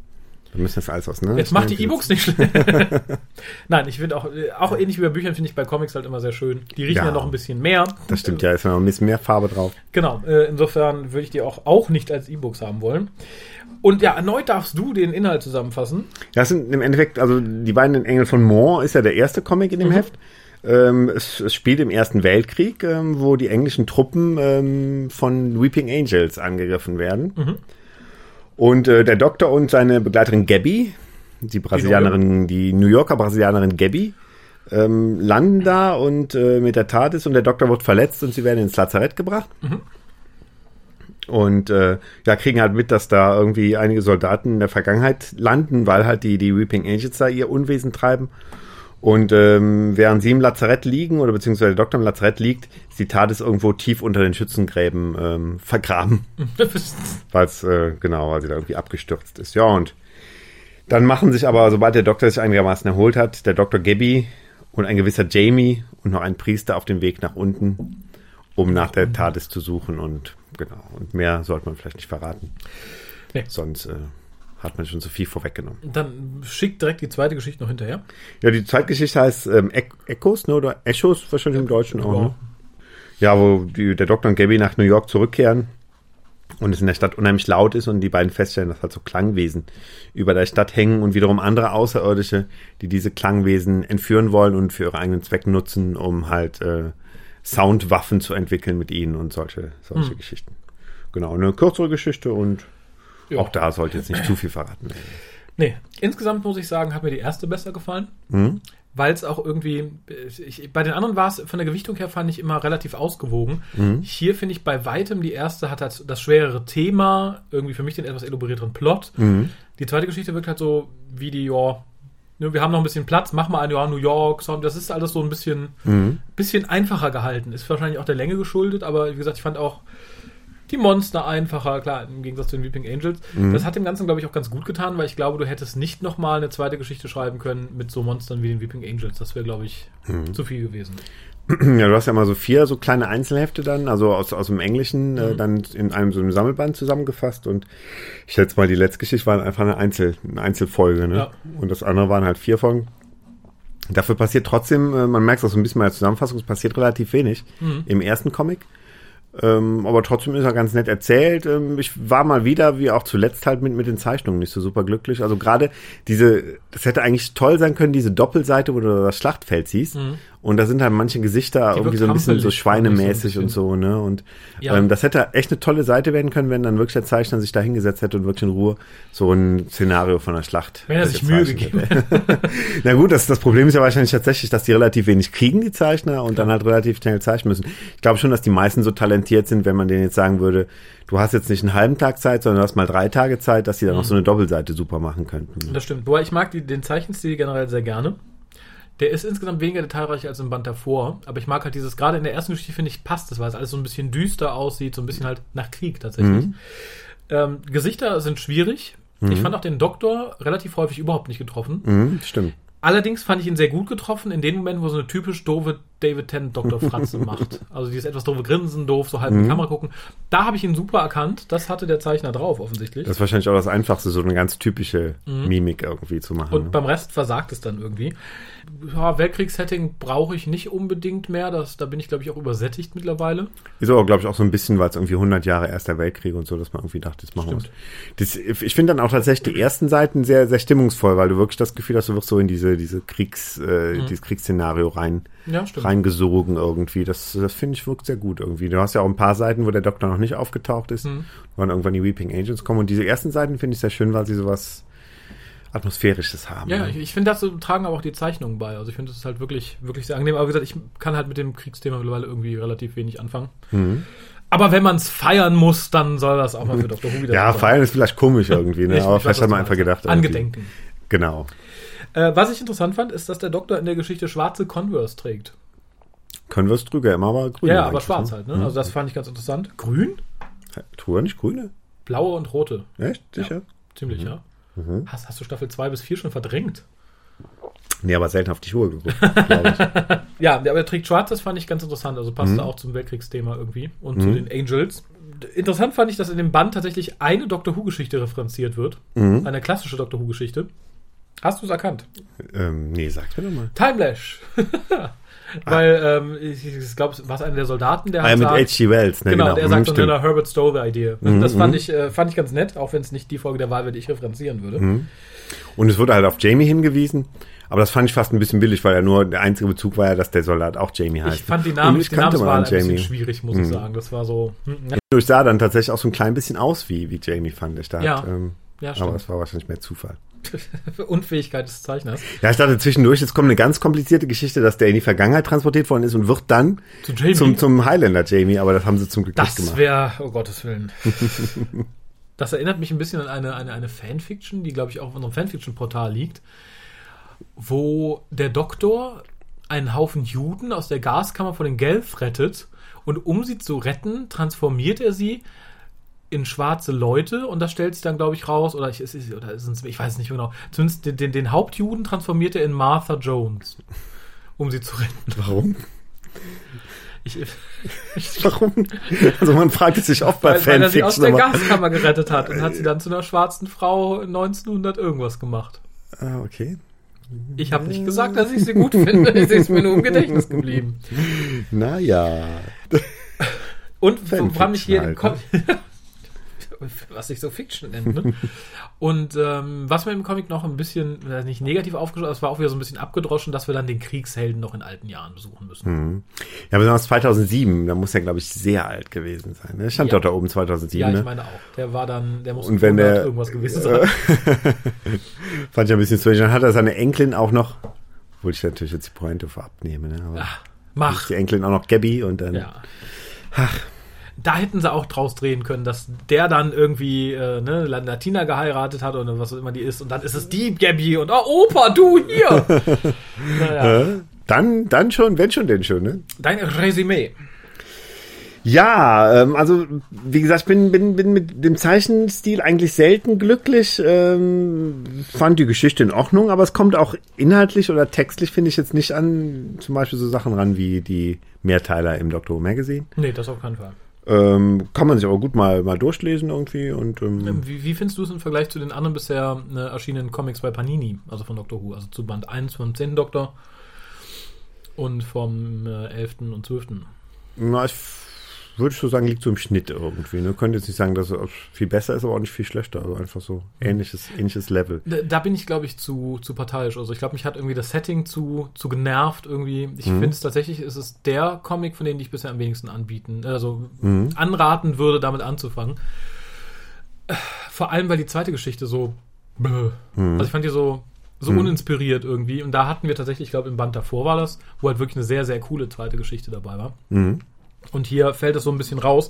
Dann müssen wir das alles aus, ne? Jetzt macht die E-Books nicht schlecht. Nein, ich finde auch, äh, auch ähnlich wie bei Büchern finde ich bei Comics halt immer sehr schön. Die riechen ja, Ja. noch ein bisschen mehr. Das stimmt, ja, ist noch ein bisschen mehr Farbe drauf. Genau, äh, insofern würde ich die auch, auch nicht als E-Books haben wollen. Und ja, erneut darfst du den Inhalt zusammenfassen. Das sind im Endeffekt, also die beiden Engel von Mont ist ja der erste Comic in dem Heft. Ähm, es, es spielt im Ersten Weltkrieg, ähm, wo die englischen Truppen ähm, von Weeping Angels angegriffen werden. Und äh, der Doktor und seine Begleiterin Gabby, die Brasilianerin, die New Yorker Brasilianerin Gabby, ähm, landen da und äh, mit der TARDIS und der Doktor wird verletzt und sie werden ins Lazarett gebracht. Und äh, ja, kriegen halt mit, dass da irgendwie einige Soldaten in der Vergangenheit landen, weil halt die, die Weeping Angels da ihr Unwesen treiben. Und ähm, während sie im Lazarett liegen, oder beziehungsweise der Doktor im Lazarett liegt, ist die TARDIS irgendwo tief unter den Schützengräben ähm, vergraben. Weil es, äh, genau, weil sie da irgendwie abgestürzt ist. Ja, und dann machen sich aber, sobald der Doktor sich einigermaßen erholt hat, der Dr. Gabby und ein gewisser Jamie und noch ein Priester auf dem Weg nach unten, um nach der TARDIS zu suchen und genau, und mehr sollte man vielleicht nicht verraten. Nee. Sonst äh, hat man schon zu viel vorweggenommen. Dann schick direkt die zweite Geschichte noch hinterher. Ja, die Zeitgeschichte heißt ähm, E- Echos, ne, oder Echos wahrscheinlich im Deutschen auch. Ja. Ne? Ja, wo die, der Doktor und Gabby nach New York zurückkehren und es in der Stadt unheimlich laut ist und die beiden feststellen, dass halt so Klangwesen über der Stadt hängen und wiederum andere Außerirdische, die diese Klangwesen entführen wollen und für ihre eigenen Zwecke nutzen, um halt äh, Soundwaffen zu entwickeln mit ihnen und solche, solche Geschichten. Genau, eine kürzere Geschichte und Ja. auch da sollte jetzt nicht zu viel verraten werden. Nee, insgesamt muss ich sagen, hat mir die erste besser gefallen. Mhm. Weil es auch irgendwie, ich, bei den anderen war es von der Gewichtung her, fand ich immer relativ ausgewogen. Mhm. Hier finde ich bei weitem die erste hat halt das schwerere Thema, irgendwie für mich den etwas elaborierteren Plot. Mhm. Die zweite Geschichte wirkt halt so wie die, ja, ne, wir haben noch ein bisschen Platz, mach mal ein Jahr New York, das ist alles so ein bisschen, Mhm. bisschen einfacher gehalten. Ist wahrscheinlich auch der Länge geschuldet, aber wie gesagt, ich fand auch die Monster einfacher, klar, im Gegensatz zu den Weeping Angels. Mhm. Das hat dem Ganzen, glaube ich, auch ganz gut getan, weil ich glaube, du hättest nicht nochmal eine zweite Geschichte schreiben können mit so Monstern wie den Weeping Angels. Das wäre, glaube ich, Mhm. zu viel gewesen. Ja, du hast ja mal so vier so kleine Einzelhefte dann, also aus, aus dem Englischen, äh, dann in einem so einem Sammelband zusammengefasst und ich schätze mal, die letzte Geschichte war einfach eine, Einzel, eine Einzelfolge, ne? Ja. Und das andere waren halt vier Folgen. Dafür passiert trotzdem, äh, man merkt es auch so ein bisschen bei der Zusammenfassung, es passiert relativ wenig im ersten Comic. Ähm, aber trotzdem ist er ganz nett erzählt. Ähm, ich war mal wieder, wie auch zuletzt halt mit, mit den Zeichnungen nicht so super glücklich. Also gerade diese, das hätte eigentlich toll sein können, diese Doppelseite, wo du das Schlachtfeld siehst. Und da sind halt manche Gesichter Die irgendwie so ein bisschen so schweinemäßig und so, ne? Und Ja. ähm, das hätte echt eine tolle Seite werden können, wenn dann wirklich der Zeichner sich da hingesetzt hätte und wirklich in Ruhe so ein Szenario von der Schlacht. Wenn er sich Mühe gegeben hätte. Na gut, das, das Problem ist ja wahrscheinlich tatsächlich, dass die relativ wenig kriegen, die Zeichner, und dann halt relativ schnell zeichnen müssen. Ich glaube schon, dass die meisten so talentiert sind, wenn man denen jetzt sagen würde, du hast jetzt nicht einen halben Tag Zeit, sondern du hast mal drei Tage Zeit, dass die dann noch so eine Doppelseite super machen könnten. Das stimmt. Wobei ich mag die, den Zeichenstil generell sehr gerne. Der ist insgesamt weniger detailreich als im Band davor, aber ich mag halt dieses, gerade in der ersten Geschichte finde ich, passt das, weil es alles so ein bisschen düster aussieht, so ein bisschen halt nach Krieg tatsächlich. Ähm, Gesichter sind schwierig. Ich fand auch den Doktor relativ häufig überhaupt nicht getroffen. Mhm, stimmt. Allerdings fand ich ihn sehr gut getroffen in den Momenten, wo so eine typisch doofe David Tennant Dr. Fratze macht. Also dieses etwas doofe Grinsen, doof, so halb in die Kamera gucken. Da habe ich ihn super erkannt. Das hatte der Zeichner drauf, offensichtlich. Das ist wahrscheinlich auch das Einfachste, so eine ganz typische Mimik irgendwie zu machen. Und ne? beim Rest versagt es dann irgendwie. Ja, Weltkriegssetting brauche ich nicht unbedingt mehr. Das, da bin ich, glaube ich, auch übersättigt mittlerweile. Ist aber, glaube ich, auch so ein bisschen, weil es irgendwie 100 Jahre Erster Weltkrieg und so, dass man irgendwie dachte, das machen wir. Ich finde dann auch tatsächlich die ersten Seiten sehr, sehr stimmungsvoll, weil du wirklich das Gefühl hast, du wirst so in diese, diese Kriegs, äh, dieses Kriegsszenario rein, Ja, stimmt. Reingesogen irgendwie. Das, das finde ich wirkt sehr gut irgendwie. Du hast ja auch ein paar Seiten, wo der Doktor noch nicht aufgetaucht ist, Mhm. wo dann irgendwann die Weeping Angels kommen. Und diese ersten Seiten finde ich sehr schön, weil sie sowas Atmosphärisches haben. Ja, ne? ich, ich finde, dazu tragen aber auch die Zeichnungen bei. Also ich finde, das ist halt wirklich, wirklich sehr angenehm. Aber wie gesagt, ich kann halt mit dem Kriegsthema mittlerweile irgendwie relativ wenig anfangen. Mhm. Aber wenn man es feiern muss, dann soll das auch mal für Dr. Who wieder ja, sein. feiern ist vielleicht komisch irgendwie, ne? Ich- aber ich vielleicht hat man einfach gedacht. irgendwie. Angedenken. Genau. Äh, was ich interessant fand, ist, dass der Doktor in der Geschichte schwarze Converse trägt. Können wir es drüber immer aber grün. Ja, aber schwarz ne? halt. Ne? Also das fand ich ganz interessant. Grün? Tue nicht grüne? Blaue und rote. Echt? Sicher? Ziemlich, ja. Hast, hast du Staffel 2 bis 4 schon verdrängt? Nee, aber selten auf die Schuhe geguckt. Ja, aber er trägt schwarz, das fand ich ganz interessant. Also passte auch zum Weltkriegsthema irgendwie und zu den Angels. Interessant fand ich, dass in dem Band tatsächlich eine Doctor Who-Geschichte referenziert wird. Eine klassische Doctor Who-Geschichte. Hast du es erkannt? ähm, nee, sag mir doch mal. Timelash. Weil, ähm, ich, ich glaube, war es einer der Soldaten, der ja, mit sagt, H.G. Wells, ne? Genau, der Mhm, sagt so, stimmt. na, Herbert stole the idea. Das fand ich, äh, fand ich ganz nett, auch wenn es nicht die Folge der Wahl wäre, die ich referenzieren würde. Und es wurde halt auf Jamie hingewiesen. Aber das fand ich fast ein bisschen billig, weil ja nur der einzige Bezug war ja, dass der Soldat auch Jamie heißt. Ich fand die, Namen, ich die Namenswahl ein bisschen schwierig, muss ich sagen. Das war so, hm, ja, Ich sah dann tatsächlich auch so ein klein bisschen aus wie, wie Jamie, fand ich. Da Ja. hat, ähm, ja aber stimmt. es war wahrscheinlich mehr Zufall. Unfähigkeit des Zeichners. Ja, ich dachte zwischendurch, jetzt kommt eine ganz komplizierte Geschichte, dass der in die Vergangenheit transportiert worden ist und wird dann Zu zum, zum Highlander Jamie, aber das haben sie zum Glück nicht Das gemacht. wäre, oh Gottes Willen. das erinnert mich ein bisschen an eine, eine, eine Fanfiction, die, glaube ich, auch auf unserem Fanfiction-Portal liegt, wo der Doktor einen Haufen Juden aus der Gaskammer von den Gelf rettet und um sie zu retten, transformiert er sie in schwarze Leute und das stellt sich dann, glaube ich, raus, oder ich, es ist, oder es, ich weiß nicht genau, zumindest den, den, den Hauptjuden transformiert er in Martha Jones, um sie zu retten. Warum? Ich, Warum? Also man fragt es sich oft bei weil, weil er sie aus Fanfiction. der Gaskammer gerettet hat und hat sie dann zu einer schwarzen Frau 1900 irgendwas gemacht. Ah, okay. Ich habe nicht gesagt, dass ich sie gut finde. Es ist mir nur im Gedächtnis geblieben. Naja. Und Fanfiction vor allem mich hier halt, Comic, was sich so Fiction nennt. Ne? Und ähm, was mir im Comic noch ein bisschen, nicht negativ aufgeschlossen, es war auch wieder so ein bisschen abgedroschen, dass wir dann den Kriegshelden noch in alten Jahren besuchen müssen. Hm. Ja, besonders 2007, da muss er, glaube ich, sehr alt gewesen sein. Ne? Stand Ja. doch da oben 2007, Ja, ich ne? meine auch. Der war dann, der muss Und wenn der- irgendwas gewesen sein. Fand ich ein bisschen strange. Dann hat er seine Enkelin auch noch, obwohl ich natürlich jetzt die Pointe vorabnehme, ne? Aber Mach. ist die Enkelin auch noch Gabby und dann. Ja. Da hätten sie auch draus drehen können, dass der dann irgendwie äh, ne, Latina geheiratet hat oder was auch immer die ist und dann ist es die Gabby und oh Opa, du hier. naja. Dann, dann schon, wenn schon denn schon, ne? Dein Resümee. Ja, ähm, also wie gesagt, ich bin, bin, bin mit dem Zeichenstil eigentlich selten glücklich. Ähm, fand die Geschichte in Ordnung, aber es kommt auch inhaltlich oder textlich, finde ich jetzt nicht an zum Beispiel so Sachen ran wie die Mehrteiler im Doctor Who Magazine. Nee, das auf keinen Fall. Ähm, kann man sich aber gut mal, mal durchlesen irgendwie. Und, ähm, Wie, wie findest du es im Vergleich zu den anderen bisher äh, erschienenen Comics bei Panini, also von Doctor Who, also zu Band 1 vom 10. Doktor und vom äh, 11. und 12. na, ich würde so sagen, liegt so im Schnitt irgendwie. Ne? Könnte jetzt nicht sagen, dass es viel besser ist, aber auch nicht viel schlechter. Also einfach so ähnliches, ähnliches Level. Da, da bin ich, glaube ich, zu, zu parteiisch. Also ich glaube, mich hat irgendwie das Setting zu, zu genervt irgendwie. Ich finde es tatsächlich, ist es der Comic, von denen ich bisher am wenigsten anbieten, also anraten würde, damit anzufangen. Vor allem, weil die zweite Geschichte so, bäh. also ich fand die so, so uninspiriert irgendwie. Und da hatten wir tatsächlich, ich glaube, im Band davor war das, wo halt wirklich eine sehr, sehr coole zweite Geschichte dabei war. Und hier fällt es so ein bisschen raus.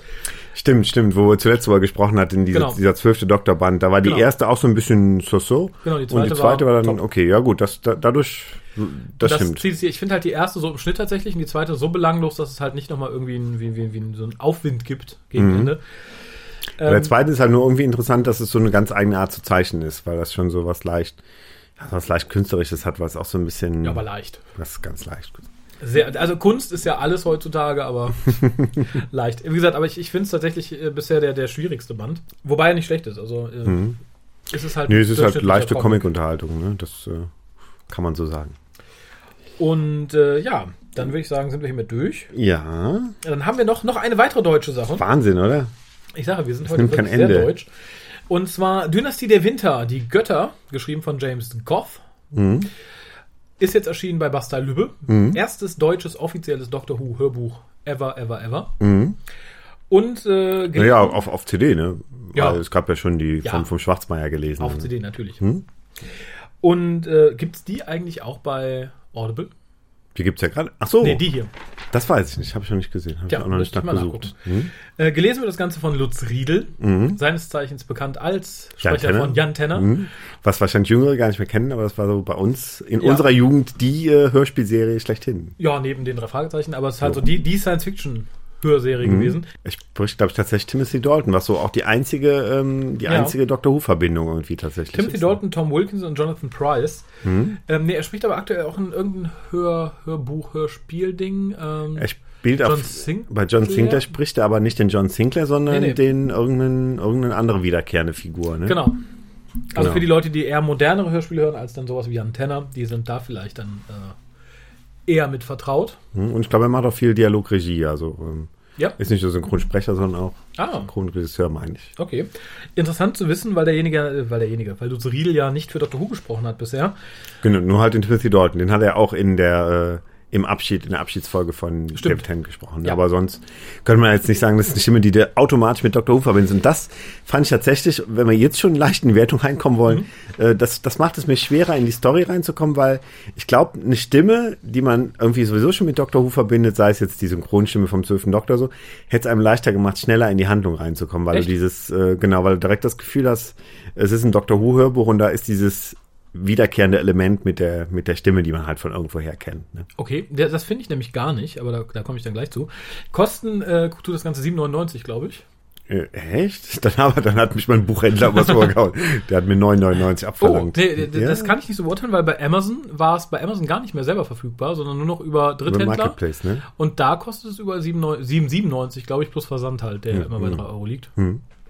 Stimmt, stimmt, wo wir zuletzt drüber gesprochen hatten, diese, Genau. dieser zwölfte Doktorband, da war die Genau. erste auch so ein bisschen so-so. Genau, die und zweite die zweite war, war dann, top. okay, ja gut, das, da, dadurch, das, das stimmt. zieht ich finde halt die erste so im Schnitt tatsächlich und die zweite so belanglos, dass es halt nicht nochmal irgendwie ein, wie, wie, wie so einen Aufwind gibt gegen Mhm. Ende. Bei der Ähm, zweite ist halt nur irgendwie interessant, dass es so eine ganz eigene Art zu zeichnen ist, weil das schon so was leicht, was leicht künstlerisches hat, was auch so ein bisschen, ja, aber leicht. was ganz leicht. Sehr, also Kunst ist ja alles heutzutage, aber leicht. Wie gesagt, aber ich, ich finde es tatsächlich äh, bisher der, der schwierigste Band. Wobei er nicht schlecht ist. Also äh, ist es halt. Mhm. Nee, es ist halt leichte Comic. Comic-Unterhaltung, ne? das äh, kann man so sagen. Und äh, ja, dann würde ich sagen, sind wir hiermit durch. Ja, Dann haben wir noch, noch eine weitere deutsche Sache. Wahnsinn, oder? Ich sage, wir sind heute nimmt kein wirklich sehr Ende. deutsch. Und zwar Dynastie der Winter, die Götter, geschrieben von James Goff. Mhm. Ist jetzt erschienen bei Bastei Lübbe. Erstes deutsches offizielles Doctor Who Hörbuch ever, ever, ever. Und äh, Naja, auf, auf CD, ne? Ja. Weil es gab ja schon die Ja. vom, vom Schwarzmeier gelesen. auf ne? CD natürlich. Hm? Und äh, gibt es die eigentlich auch bei Audible? Die gibt's ja gerade. Ach so, Nee, die hier. das weiß ich nicht, habe ich noch nicht gesehen, habe Tja, ich auch noch nicht nachgesucht. Hm? Äh, gelesen wird das Ganze von Lutz Riedel, seines Zeichens bekannt als Jan Sprecher Tenner. von Jan Tenner. Mhm. Was wahrscheinlich Jüngere gar nicht mehr kennen, aber das war so bei uns in Ja. unserer Jugend die äh, Hörspielserie schlechthin. Ja, neben den drei Fragezeichen, aber es ist halt so die, die Science-Fiction-Hörserie gewesen. Ich spricht, glaube ich, tatsächlich Timothy Dalton, was so auch die einzige, ähm, die Ja. einzige Doctor Who-Verbindung irgendwie tatsächlich Timothy ist. Dalton, Tom Wilkins und Jonathan Price. Mhm. Ähm, nee, er spricht aber aktuell auch in irgendein Hör, Hörbuch, Hörspielding. Ähm, Er spielt John auf, Sinclair? bei John Sinclair spricht er aber nicht den John Sinclair, sondern Nee, nee. den irgendeinen, irgendeine andere wiederkehrende Figur. Ne? genau. Also Genau. für die Leute, die eher modernere Hörspiele hören als dann sowas wie Antenna, die sind da vielleicht dann äh, eher mit vertraut. Hm, Und ich glaube, er macht auch viel Dialogregie, also ähm, Ja. ist nicht nur Synchronsprecher, sondern auch Ah, Synchronregisseur, meine ich. okay. Interessant zu wissen, weil derjenige, äh, weil derjenige, weil Lutz Riedel ja nicht für Dr. Who gesprochen hat bisher. Genau, nur halt den Timothy Dalton, den hat er auch in der äh, im Abschied, in der Abschiedsfolge von Stimmt. David Tennant gesprochen. Ja. Aber sonst könnte man jetzt nicht sagen, das ist eine Stimme, die du automatisch mit Dr. Who verbindest. Und das fand ich tatsächlich, wenn wir jetzt schon leicht in die Wertung reinkommen wollen, Mhm. äh, das, das macht es mir schwerer, in die Story reinzukommen, weil ich glaube, eine Stimme, die man irgendwie sowieso schon mit Dr. Who verbindet, sei es jetzt die Synchronstimme vom 12. Doktor so, hätte es einem leichter gemacht, schneller in die Handlung reinzukommen, weil Echt? du dieses, äh, genau, weil du direkt das Gefühl hast, es ist ein Dr. Who-Hörbuch und da ist dieses wiederkehrende Element mit der, mit der Stimme, die man halt von irgendwoher kennt. Ne? Okay, das finde ich nämlich gar nicht, aber da, da komme ich dann gleich zu. Kosten äh, tut das Ganze 7,99, glaube ich. Äh, echt? Dann, aber, dann hat mich mein Buchhändler was vorgehauen. Der hat mir 9,99 Oh, abverlangt. nee, d- Ja? das kann ich nicht so beurteilen, weil bei Amazon war es bei Amazon gar nicht mehr selber verfügbar, sondern nur noch über Über Dritthändler. Marketplace, ne? Und da kostet es über 7,9 7,97, glaube ich, plus Versand halt, der immer bei 3 Euro liegt.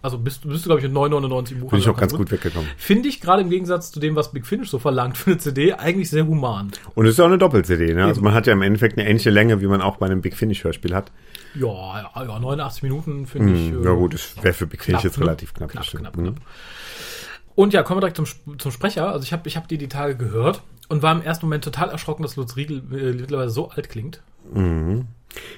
Also bist, du- bist du, glaube ich, mit 9,99 im Buch. Bin ich auch ganz gut weggekommen. Finde ich gerade im Gegensatz zu dem, was Big Finish so verlangt für eine CD, eigentlich sehr human. Und es ist auch eine Doppel-CD, ne? Also man hat ja im Endeffekt eine ähnliche Länge, wie man auch bei einem Big Finish-Hörspiel hat. Ja, ja, ja 89 Minuten finde ich. Hm, äh, ja gut, das wäre für Big Finish knapp, jetzt ne? relativ knapp. Knapp, knapp, Mhm. knapp. Und ja, kommen wir direkt zum, zum Sprecher. Also ich habe ich hab die die Tage gehört und war im ersten Moment total erschrocken, dass Lutz Riegel äh, mittlerweile so alt klingt.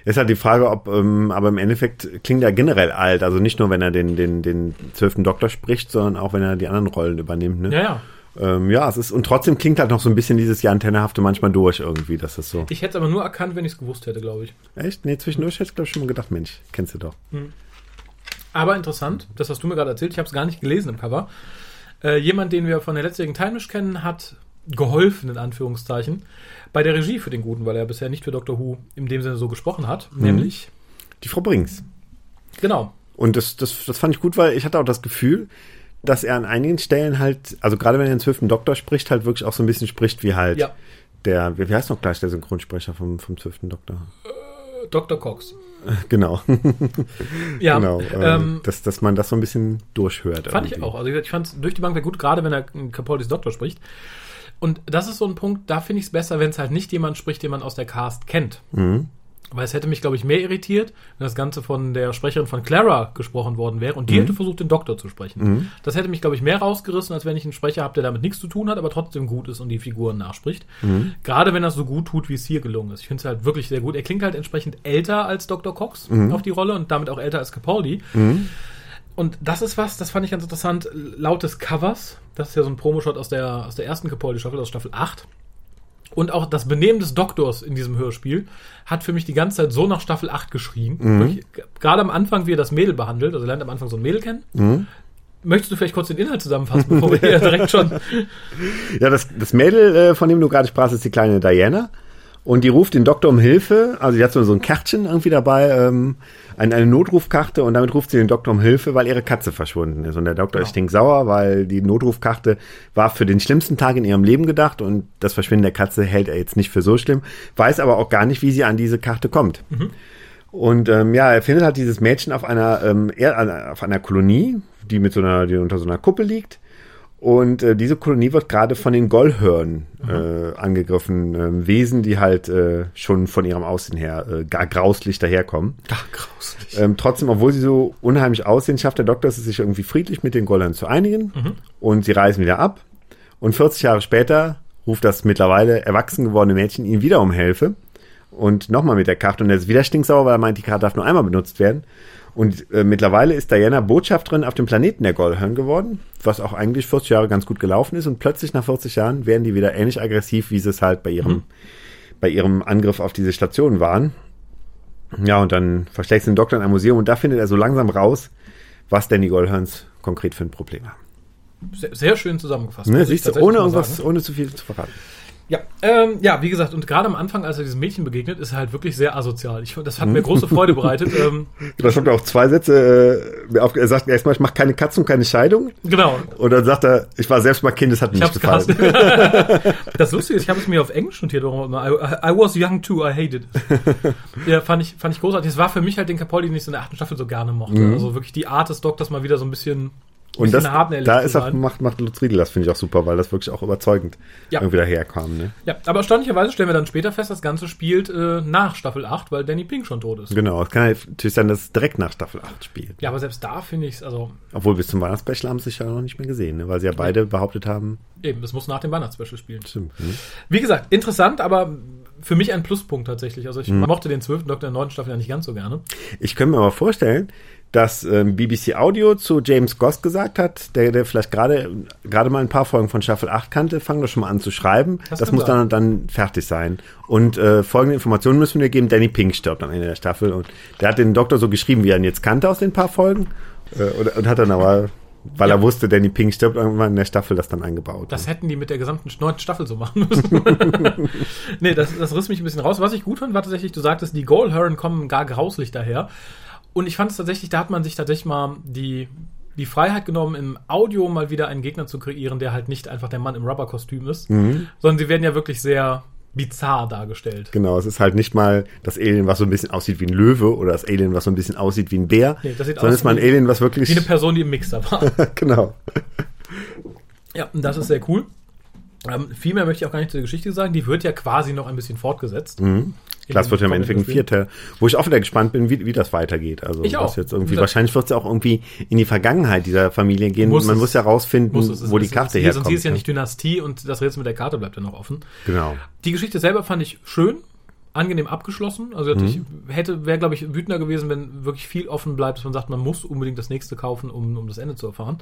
Ist halt die Frage, ob, ähm, aber im Endeffekt klingt er generell alt. Also nicht nur, wenn er den, den, den zwölften Doktor spricht, sondern auch, wenn er die anderen Rollen übernimmt, ne? Ja, ja. Ähm, ja, es ist, und trotzdem klingt halt noch so ein bisschen dieses Jahr Antennehafte manchmal durch irgendwie, das ist so. Ich hätte es aber nur erkannt, wenn ich es gewusst hätte, glaube ich. Echt? Nee, zwischendurch hätte ich glaube ich schon mal gedacht, Mensch, kennst du doch. Aber interessant, das hast du mir gerade erzählt, ich habe es gar nicht gelesen im Cover. Äh, jemand, den wir von der letztjährigen Time kennen, hat geholfen, in Anführungszeichen, bei der Regie für den Guten, weil er bisher nicht für Doctor Who in dem Sinne so gesprochen hat. Nämlich, Die Frau Brings. Genau. Und das, das, das fand ich gut, weil ich hatte auch das Gefühl, dass er an einigen Stellen halt, also gerade wenn er den zwölften Doktor spricht, halt wirklich auch so ein bisschen spricht wie halt Ja. der, wie heißt noch gleich der Synchronsprecher vom, vom zwölften Doktor? Dr. Cox. Genau, Ja, genau. ähm, äh, dass, dass man das so ein bisschen durchhört. Fand ich irgendwie. auch. Also ich fand es durch die Bank sehr gut, gerade wenn er Capoldis Doktor spricht. Und das ist so ein Punkt, da finde ich es besser, wenn es halt nicht jemand spricht, den man aus der Cast kennt. Mhm. Weil es hätte mich, glaube ich, mehr irritiert, wenn das Ganze von der Sprecherin von Clara gesprochen worden wäre und die hätte versucht, den Doktor zu sprechen. Das hätte mich, glaube ich, mehr rausgerissen, als wenn ich einen Sprecher habe, der damit nichts zu tun hat, aber trotzdem gut ist und die Figuren nachspricht. Gerade wenn er es so gut tut, wie es hier gelungen ist. Ich finde es halt wirklich sehr gut. Er klingt halt entsprechend älter als Dr. Cox auf die Rolle und damit auch älter als Capaldi. Und das ist was, das fand ich ganz interessant, laut des Covers, das ist ja so ein Promoshot aus der, aus der ersten Capaldi-Staffel, aus Staffel 8. Und auch das Benehmen des Doktors in diesem Hörspiel hat für mich die ganze Zeit so nach Staffel 8 geschrien. G- Gerade am Anfang, wie er das Mädel behandelt, also er lernt am Anfang so ein Mädel kennen. Möchtest du vielleicht kurz den Inhalt zusammenfassen, bevor wir hier direkt schon. Ja, das, das Mädel, äh, von dem du gerade sprachst, ist die kleine Diana. Und die ruft den Doktor um Hilfe. Also die hat so, ein Kärtchen irgendwie dabei, ähm, eine, eine Notrufkarte und damit ruft sie den Doktor um Hilfe, weil ihre Katze verschwunden ist. Und der Doktor ist stinksauer, weil die Notrufkarte war für den schlimmsten Tag in ihrem Leben gedacht und das Verschwinden der Katze hält er jetzt nicht für so schlimm, weiß aber auch gar nicht, wie sie an diese Karte kommt. Und ähm, ja, er findet halt dieses Mädchen auf einer, ähm, auf einer Kolonie, die mit so einer, die unter so einer Kuppel liegt. Und äh, diese Kolonie wird gerade von den Gollhörn äh, angegriffen, ähm, Wesen, die halt äh, schon von ihrem Aussehen her äh, gar grauslich daherkommen. Ach, grauslich. Ähm, trotzdem, obwohl sie so unheimlich aussehen, schafft der Doktor es sich irgendwie friedlich mit den Gollern zu einigen. Und sie reisen wieder ab. Und 40 Jahre später ruft das mittlerweile erwachsen gewordene Mädchen ihn wieder um Hilfe. Und nochmal mit der Karte. Und er ist wieder stinksauer, weil er meint, die Karte darf nur einmal benutzt werden. Und äh, mittlerweile ist Diana Botschafterin auf dem Planeten der Gollhörn geworden, was auch eigentlich 40 Jahre ganz gut gelaufen ist. Und plötzlich nach 40 Jahren werden die wieder ähnlich aggressiv, wie sie es halt bei ihrem, bei ihrem Angriff auf diese Station waren. Ja, und dann verschlägt sie den Doktor in ein Museum und da findet er so langsam raus, was denn die Goldhörns konkret für ein Problem haben. Sehr, sehr schön zusammengefasst. Ne, siehst du, ohne irgendwas, ohne zu viel zu verraten. Ja, ähm, ja, wie gesagt, und gerade am Anfang, als er diesem Mädchen begegnet, ist er halt wirklich sehr asozial. Ich, das hat mir große Freude bereitet. Ähm, Da kommt auch zwei Sätze, äh, auf, er sagt erstmal, ich mache keine Katzen und keine Scheidung. genau. Und dann sagt er, ich war selbst mal Kind, das hat mir Ich nicht gefallen. das Lustige ist, ich habe es mir auf Englisch notiert, warum immer. I, I was young too, I hated it. ja, fand ich, fand ich großartig. Es war für mich halt den Capaldi, den ich so in der achten Staffel so gerne mochte. Also wirklich die Art des Doktors mal wieder so ein bisschen, Mhm. Und das, da ist auch, macht, macht Lutz Riedel das, finde ich auch super, weil das wirklich auch überzeugend Ja. irgendwie daherkam. Ne? Ja, aber erstaunlicherweise stellen wir dann später fest, das Ganze spielt äh, nach Staffel 8, weil Danny Pink schon tot ist. Genau, es kann halt natürlich sein, dass es direkt nach Staffel 8 spielt. Ja, aber selbst da finde ich es, also Obwohl bis zum Weihnachtsspecial haben sie sich ja noch nicht mehr gesehen, ne? weil sie ja beide behauptet haben, eben, das muss nach dem Weihnachtsspecial spielen. stimmt. Ne? Wie gesagt, interessant, aber für mich ein Pluspunkt tatsächlich. Also ich Mhm. mochte den zwölften Doktor in der neunten Staffel ja nicht ganz so gerne. Ich könnte mir aber vorstellen, dass ähm, BBC Audio zu James Goss gesagt hat, der, der vielleicht gerade gerade mal ein paar Folgen von Staffel 8 kannte, fang doch schon mal an zu schreiben. Das Das, muss dann, dann fertig sein. Und äh, folgende Informationen müssen wir geben. Danny Pink stirbt am Ende der Staffel. Und der hat den Doktor so geschrieben, wie er ihn jetzt kannte aus den paar Folgen. Äh, und, und hat dann aber, weil Ja. er wusste, Danny Pink stirbt irgendwann in der Staffel, das dann eingebaut. Das hätten die mit der gesamten neunten Staffel so machen müssen. nee, das, das riss mich ein bisschen raus. Was ich gut fand, war tatsächlich, du sagtest, die Goalhörn kommen gar grauslich daher. Und ich fand es tatsächlich, da hat man sich tatsächlich mal die, die Freiheit genommen, im Audio mal wieder einen Gegner zu kreieren, der halt nicht einfach der Mann im Rubberkostüm ist, sondern sie werden ja wirklich sehr bizarr dargestellt. Genau, es ist halt nicht mal das Alien, was so ein bisschen aussieht wie ein Löwe oder das Alien, was so ein bisschen aussieht wie ein Bär, Nee, das sieht sondern aus es ist mal ein Alien, was wirklich... Wie eine Person, die im Mixer war. genau. Ja, und das ist sehr cool. Ähm, viel mehr möchte ich auch gar nicht zur Geschichte sagen. Die wird ja quasi noch ein bisschen fortgesetzt. Mhm. Das wird ja im Endeffekt ein vierter, wo ich auch wieder gespannt bin, wie, wie das weitergeht. Also Ich auch. was jetzt irgendwie, wahrscheinlich wird es ja auch irgendwie in die Vergangenheit dieser Familie gehen. Muss Man es. muss ja rausfinden, Muss es, es wo die Karte Sonst herkommt. hier ist ja ne? nicht Dynastie und das Rätsel mit der Karte bleibt ja noch offen. Genau. Die Geschichte selber fand ich schön, angenehm abgeschlossen. Also ich hätte, wäre, glaube ich, wütender gewesen, wenn wirklich viel offen bleibt, dass man sagt, man muss unbedingt das nächste kaufen, um, um das Ende zu erfahren.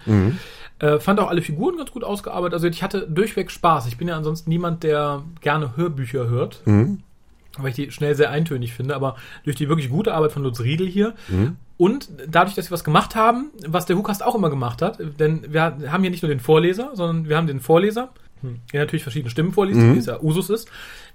Äh, fand auch alle Figuren ganz gut ausgearbeitet. Also ich hatte durchweg Spaß. Ich bin ja ansonsten niemand, der gerne Hörbücher hört. Weil ich die schnell sehr eintönig finde, aber durch die wirklich gute Arbeit von Lutz Riedel hier und dadurch, dass sie was gemacht haben, was der Hukast auch immer gemacht hat, denn wir haben hier nicht nur den Vorleser, sondern wir haben den Vorleser, der natürlich verschiedene Stimmen vorliest, wie es ja Usus ist.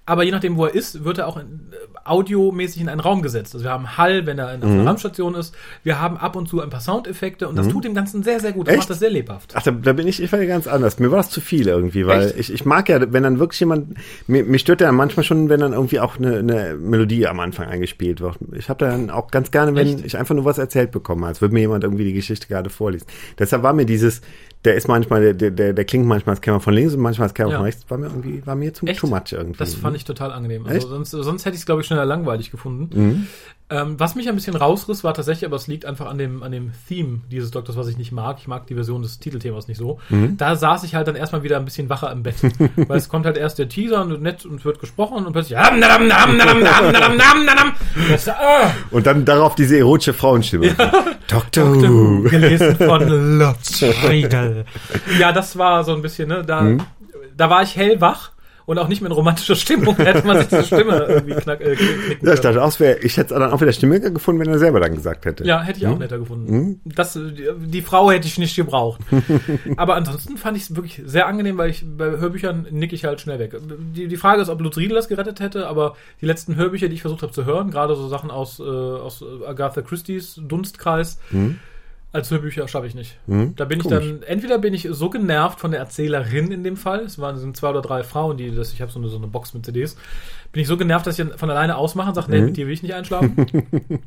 Aber je nachdem, wo er ist, wird er auch in, äh, audiomäßig in einen Raum gesetzt. Also wir haben Hall, wenn er in einer Raumstation ist. Wir haben ab und zu ein paar Soundeffekte und das tut dem Ganzen sehr, sehr gut. Das Echt? macht das sehr lebhaft. Ach, da, da bin ich, ich war ja ganz anders. Mir war das zu viel irgendwie, weil Echt? ich, ich mag ja, wenn dann wirklich jemand, mir, mir stört ja manchmal schon, wenn dann irgendwie auch eine, eine Melodie am Anfang eingespielt wird. Ich habe dann auch ganz gerne, wenn Echt? ich einfach nur was erzählt bekomme, als würde mir jemand irgendwie die Geschichte gerade vorlesen. Deshalb war mir dieses, der ist manchmal, der, der, der klingt manchmal als käme er von links und manchmal als käme er Ja. von rechts, war mir irgendwie, war mir zu Echt? too much irgendwie. Das fand ich total angenehm. Echt? Also sonst, sonst hätte ich es, glaube ich, schneller langweilig gefunden. Ähm, was mich ein bisschen rausriss, war tatsächlich, aber es liegt einfach an dem, an dem Theme dieses Doktors, was ich nicht mag. Ich mag die Version des Titelthemas nicht so. Da saß ich halt dann erstmal wieder ein bisschen wacher im Bett. Weil es kommt halt erst der Teaser und nett und wird gesprochen und plötzlich Und dann darauf diese erotische Frauenstimme. Doctor Who. gelesen von Lutz Friedel. Ja, das war so ein bisschen, ne, da, da war ich hellwach und auch nicht mehr in romantischer Stimmung. Hätte man sich diese Stimme irgendwie knack, äh, knicken Ja, ich dachte auch, ich hätte es dann auch wieder Stimme gefunden, wenn er selber dann gesagt hätte. Ja, hätte ich auch netter gefunden. Das, die, die Frau hätte ich nicht gebraucht. Aber ansonsten fand ich es wirklich sehr angenehm, weil ich bei Hörbüchern nick ich halt schnell weg. Die, die Frage ist, ob Lutz Riedel das gerettet hätte, aber die letzten Hörbücher, die ich versucht habe zu hören, gerade so Sachen aus, äh, aus Agatha Christie's Dunstkreis, als Hörbücher schaffe ich nicht. Da bin ich Komisch. dann, entweder bin ich so genervt von der Erzählerin in dem Fall, es waren sind zwei oder drei Frauen, die das, ich habe so eine, so eine Box mit CDs, bin ich so genervt, dass ich von alleine ausmache und sage, nee, mit dir will ich nicht einschlafen.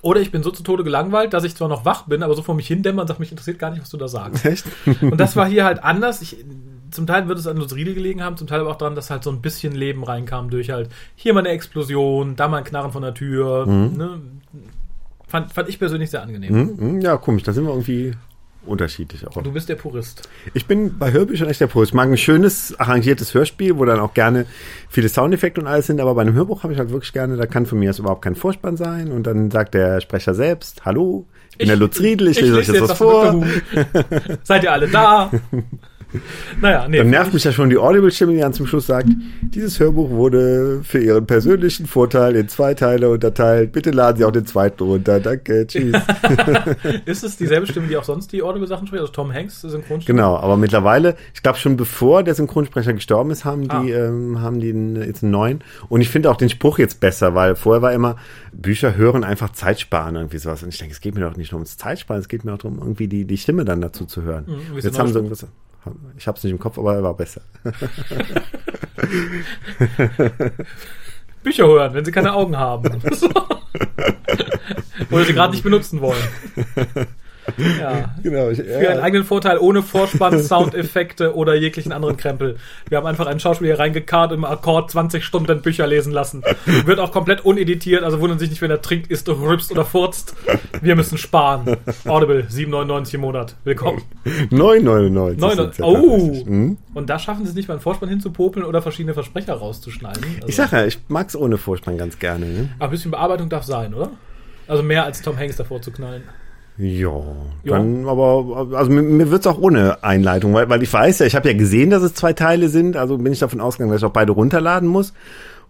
Oder ich bin so zu Tode gelangweilt, dass ich zwar noch wach bin, aber so vor mich hindämmer und sage, mich interessiert gar nicht, was du da sagst. Echt? Und das war hier halt anders. Ich, zum Teil wird es an Lutz Riedel gelegen haben, zum Teil aber auch daran, dass halt so ein bisschen Leben reinkam durch halt hier mal eine Explosion, da mal ein Knarren von der Tür. Ne? Fand, fand ich persönlich sehr angenehm. Hm, hm, Ja, komisch, da sind wir irgendwie unterschiedlich auch. Du bist der Purist. Ich bin bei Hörbüchern echt der Pro. Ich mag ein schönes, arrangiertes Hörspiel, wo dann auch gerne viele Soundeffekte und alles sind, aber bei einem Hörbuch habe ich halt wirklich gerne, da kann von mir aus überhaupt kein Vorspann sein und dann sagt der Sprecher selbst, hallo, ich bin der Lutz Riedel, ich, lese euch jetzt was vor. Seid ihr alle da? naja, nee. Dann nervt mich ja schon die Audible-Stimme, die dann zum Schluss sagt, dieses Hörbuch wurde für Ihren persönlichen Vorteil in zwei Teile unterteilt. Bitte laden Sie auch den zweiten runter. Danke, tschüss. Ist es dieselbe Stimme, die auch sonst die Audible-Sachen spricht? Also Tom Hanks, Synchronstimme? Genau, aber mittlerweile, ich glaube schon bevor der Synchronsprecher gestorben ist, haben die, Ah. ähm, haben die einen, jetzt einen neuen. Und ich finde auch den Spruch jetzt besser, weil vorher war immer, Bücher hören einfach Zeit sparen, irgendwie sowas. Und ich denke, es geht mir doch nicht nur ums Zeitsparen, es geht mir auch darum, irgendwie die, die Stimme dann dazu zu hören. Mhm, jetzt haben sie irgendwas, ich habe es nicht im Kopf, aber er war besser. Bücher hören, wenn sie keine Augen haben. Oder sie gerade nicht benutzen wollen. Ja. Genau. Ich, Für einen eigenen Vorteil, ohne Vorspann, Soundeffekte oder jeglichen anderen Krempel. Wir haben einfach einen Schauspieler hier reingekarrt im Akkord 20 Stunden Bücher lesen lassen. Wird auch komplett uneditiert, also wundern sich nicht, wenn er trinkt, isst, rübst oder furzt. Wir müssen sparen. Audible, 7,99 im Monat. Willkommen. 9,99. 9, sind's ja oh! Mhm. Und da schaffen sie es nicht mal einen Vorspann hinzupopeln oder verschiedene Versprecher rauszuschneiden. Also, Ich sag ja, ich mag's ohne Vorspann ganz gerne. Ne? aber ein bisschen Bearbeitung darf sein, oder? Also mehr als Tom Hanks davor zu knallen. Ja, Ja. dann aber, also mir, mir wird's auch ohne Einleitung, weil, weil ich weiß ja, ich habe ja gesehen, dass es zwei Teile sind, also bin ich davon ausgegangen, dass ich auch beide runterladen muss.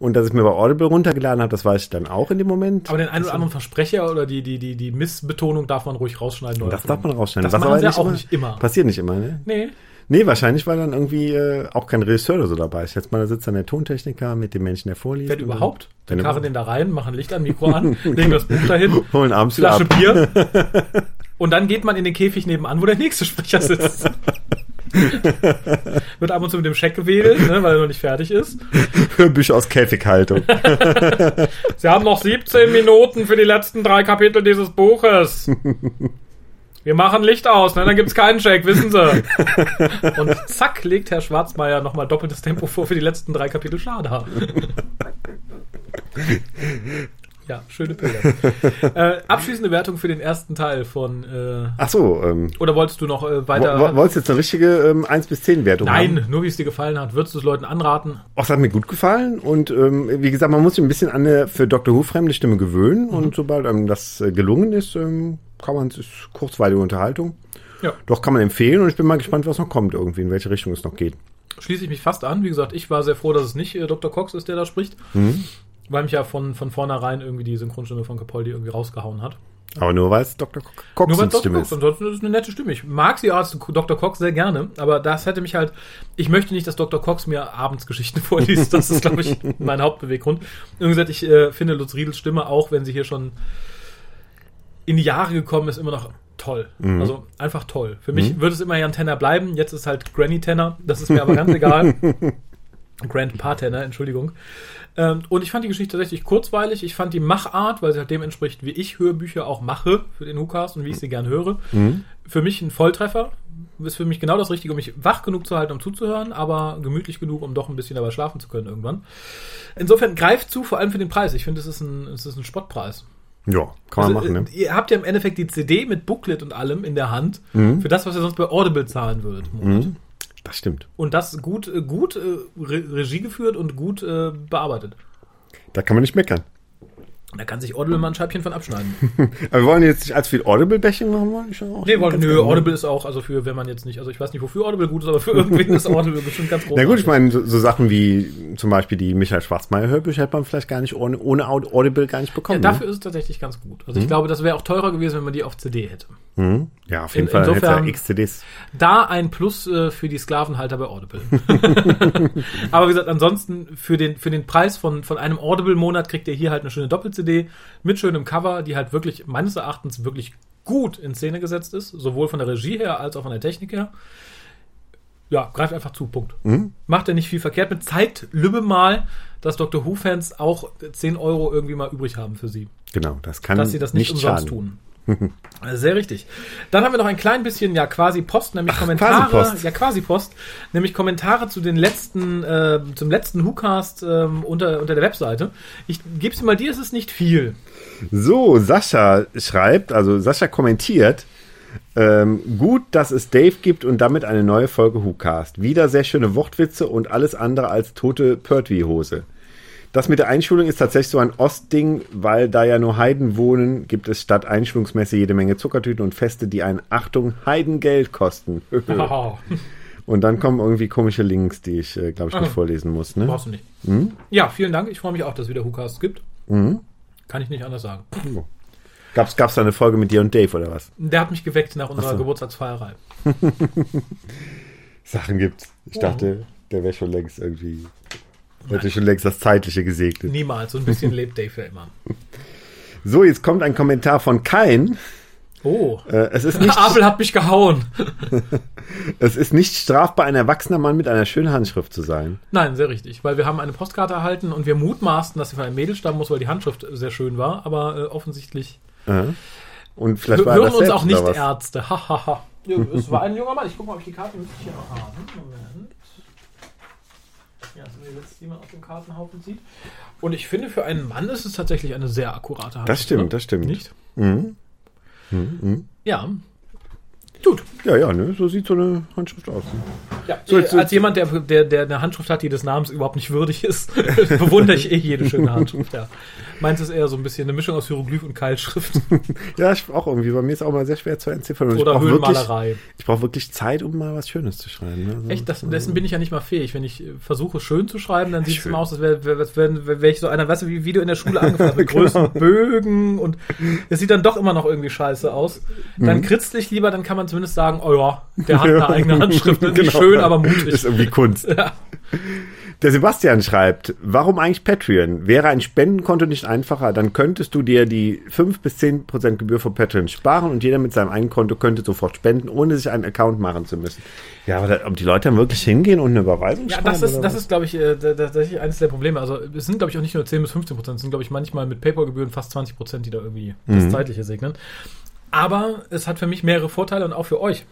Und dass ich mir bei Audible runtergeladen habe, das weiß ich dann auch in dem Moment. Aber den einen oder anderen Versprecher oder die, die, die, die Missbetonung darf man ruhig rausschneiden. oder das darf man rausschneiden. Das machen aber sie auch nicht immer. Passiert nicht immer, ne? Nee. Nee, wahrscheinlich, weil dann irgendwie äh, auch kein Regisseur oder so dabei ist. Jetzt mal da sitzt dann der Tontechniker mit dem Menschen, der vorliest. Wenn überhaupt. Dann karren den da rein, machen Licht an, Mikro an, legen das Buch dahin, Holen abends Flasche ab. Bier. Und dann geht man in den Käfig nebenan, wo der nächste Sprecher sitzt. Wird ab und zu mit dem Scheck gewedelt, ne, weil er noch nicht fertig ist. Hörbücher aus Käfighaltung. Sie haben noch 17 Minuten für die letzten drei Kapitel dieses Buches. Wir machen Licht aus, ne? dann gibt's keinen Check, wissen Sie. Und zack, legt Herr Schwarzmeier nochmal doppeltes Tempo vor für die letzten drei Kapitel Schade. Ja, schöne Bilder. äh, abschließende Wertung für den ersten Teil von. Äh, Ach so, ähm, oder wolltest du noch äh, weiter? wo- wolltest du jetzt eine richtige ähm, 1 bis 10 Wertung haben? Nein, nur wie es dir gefallen hat. Würdest du es Leuten anraten? Auch es hat mir gut gefallen und ähm, wie gesagt, man muss sich ein bisschen an eine für Dr. Who fremde Stimme gewöhnen und sobald einem das äh, gelungen ist, ähm, kann man es ist kurzweilige Unterhaltung. Ja. Doch kann man empfehlen und ich bin mal gespannt, was noch kommt irgendwie, in welche Richtung es noch geht. Schließe ich mich fast an. Wie gesagt, ich war sehr froh, dass es nicht äh, Dr. Cox ist, der da spricht. Weil mich ja von, von vornherein irgendwie die Synchronstimme von Capaldi irgendwie rausgehauen hat. Aber nur weil es Dr. Cox Nur weil Dr. Stimme Cox, ist. ansonsten ist es eine nette Stimme. Ich mag sie als Dr. Cox sehr gerne, aber das hätte mich halt, ich möchte nicht, dass Dr. Cox mir abends Geschichten vorliest. Das ist, glaube ich, mein Hauptbeweggrund. Und gesagt, ich äh, finde Lutz Riedels Stimme, auch wenn sie hier schon in die Jahre gekommen ist, immer noch toll. Also einfach toll. Für mich wird es immer Jan Tenner bleiben. Jetzt ist halt Granny Tenner. Das ist mir aber ganz egal. Grandpa Tenner, Entschuldigung. Ähm, und ich fand die Geschichte tatsächlich kurzweilig. Ich fand die Machart, weil sie halt dem entspricht, wie ich Hörbücher auch mache für den WhoCast und wie ich sie gern höre. Für mich ein Volltreffer. Ist für mich genau das Richtige, um mich wach genug zu halten, um zuzuhören, aber gemütlich genug, um doch ein bisschen dabei schlafen zu können irgendwann. Insofern greift zu, vor allem für den Preis. Ich finde, es ist ein, es ist ein Spottpreis. Ja, kann man Also, machen, ne? äh, Ihr habt ja im Endeffekt die CD mit Booklet und allem in der Hand Mhm. für das, was ihr sonst bei Audible zahlen würdet. Monat. Das stimmt. Und das gut, äh, gut äh, Re Regie geführt und gut bearbeitet. Da kann man nicht meckern. Da kann sich Audible mal ein Scheibchen von abschneiden. Aber wir wollen jetzt nicht als viel Audible-Bashing machen wollen. Ich auch nee, wollen, nö. Audible ist auch, also für, wenn man jetzt nicht, also ich weiß nicht, wofür Audible gut ist, aber für irgendwen ist Audible bestimmt ganz groß. Na gut, ich meine, so, so Sachen wie zum Beispiel die Michael Schwarzmeier Hörbücher hätte man vielleicht gar nicht ohne, ohne Aud- Audible gar nicht ja, bekommen. dafür ist es tatsächlich ganz gut. Also ich glaube, das wäre auch teurer gewesen, wenn man die auf CD hätte. ne? mhm. Ja, auf jeden in- Fall insofern- er XCDs. Da ein Plus äh, für die Sklavenhalter bei Audible. Aber wie gesagt, ansonsten für den, für den Preis von, von einem Audible-Monat kriegt ihr hier halt eine schöne Doppel-CD mit schönem Cover, die halt wirklich meines Erachtens wirklich gut in Szene gesetzt ist, sowohl von der Regie her als auch von der Technik her. Ja, greift einfach zu, Punkt. Macht er nicht viel verkehrt mit. Zeigt Lübbe mal, dass Dr. Who-Fans auch 10 Euro irgendwie mal übrig haben für sie Genau, das kann dass sie das nicht, umsonst schaden. tun. Also Sehr richtig. Dann haben wir noch ein klein bisschen, ja, quasi Post, nämlich Kommentare. Quasi-Post. Ja, quasi Post. Nämlich Kommentare zu den letzten, äh, zum letzten WhoCast ähm, unter, unter der Webseite. Ich gebe sie mal dir, es ist nicht viel. So, Sascha schreibt, also Sascha kommentiert, ähm, gut, dass es Dave gibt und damit eine neue Folge WhoCast. Wieder sehr schöne Wortwitze und alles andere als tote Pertwee-Hose. Das mit der Einschulung ist tatsächlich so ein Ostding, weil da ja nur Heiden wohnen, gibt es statt Einschulungsmesse jede Menge Zuckertüten und Feste, die ein Achtung Heidengeld kosten. Oh, und dann kommen irgendwie komische Links, die ich, äh, glaube ich, nicht Ah. vorlesen muss. Ne? brauchst du nicht. Ja, vielen Dank. Ich freue mich auch, dass es wieder WhoCast gibt. Kann ich nicht anders sagen. Gab's, gab's da eine Folge mit dir und Dave oder was? Der hat mich geweckt nach unserer so. Geburtstagsfeierei. Sachen gibt's. Ich Oh. dachte, der wäre schon längst irgendwie. Hätte schon längst das Zeitliche gesegnet. Niemals. So ein bisschen lebt Dave ja immer. So, jetzt kommt ein Kommentar von Kain. Oh. Äh, es, ist nicht, Abel hat mich gehauen. es ist nicht strafbar, ein erwachsener Mann mit einer schönen Handschrift zu sein. Nein, sehr richtig, weil wir haben eine Postkarte erhalten und wir mutmaßten, dass sie von einem Mädel stammen muss, weil die Handschrift sehr schön war, aber äh, offensichtlich Äh. Und vielleicht war er hören das uns selbst auch nicht? Ärzte. Hahaha. Ja, es war ein junger Mann. Ich gucke mal, ob ich die Karte wirklich hier noch habe. Moment. Ja, so wie jetzt jemand auf dem Kartenhaufen sieht. Und ich finde, für einen Mann ist es tatsächlich eine sehr akkurate Handschrift. Das stimmt, ne? das stimmt. Nicht? Mhm. Ja. Gut. Ja, ja, ne? so sieht so eine Handschrift aus. Ja, So, jetzt- als jemand, der, der, der eine Handschrift hat, die des Namens überhaupt nicht würdig ist, bewundere ich eh jede schöne Handschrift. Ja. Meins ist eher so ein bisschen eine Mischung aus Hieroglyph und Keilschrift Ja, ich auch irgendwie. Bei mir ist auch mal sehr schwer zu entziffern. Und ich oder brauche wirklich, Höhenmalerei. ich brauche wirklich Zeit, um mal was Schönes zu schreiben. Ne? Also, Echt, das, dessen bin ich ja nicht mal fähig. Wenn ich äh, versuche, schön zu schreiben, dann sieht es immer aus, als wäre wär, wär, wär, ich so einer, weißt du, wie, wie du in der Schule angefangen hast, mit größeren Bögen und es sieht dann doch immer noch irgendwie scheiße aus. Dann kritzlich lieber, dann kann man zumindest sagen, oh ja, der hat eine eigene Handschrift. Nicht Genau. schön, aber mutig. Ist irgendwie Kunst. Der Sebastian schreibt, warum eigentlich Patreon? Wäre ein Spendenkonto nicht einfacher, dann könntest du dir die 5 bis 10 Prozent Gebühr von Patreon sparen und jeder mit seinem eigenen Konto könnte sofort spenden, ohne sich einen Account machen zu müssen. Ja, aber da, ob die Leute dann wirklich hingehen und eine Überweisung Ja, das ist, oder das ist, glaube ich, äh, tatsächlich eines der Probleme. Also es sind, glaube ich, auch nicht nur 10 bis 15 Prozent, es sind, glaube ich, manchmal mit PayPal-Gebühren fast 20 Prozent, die da irgendwie das Zeitliche segnen. Aber es hat für mich mehrere Vorteile und auch für euch.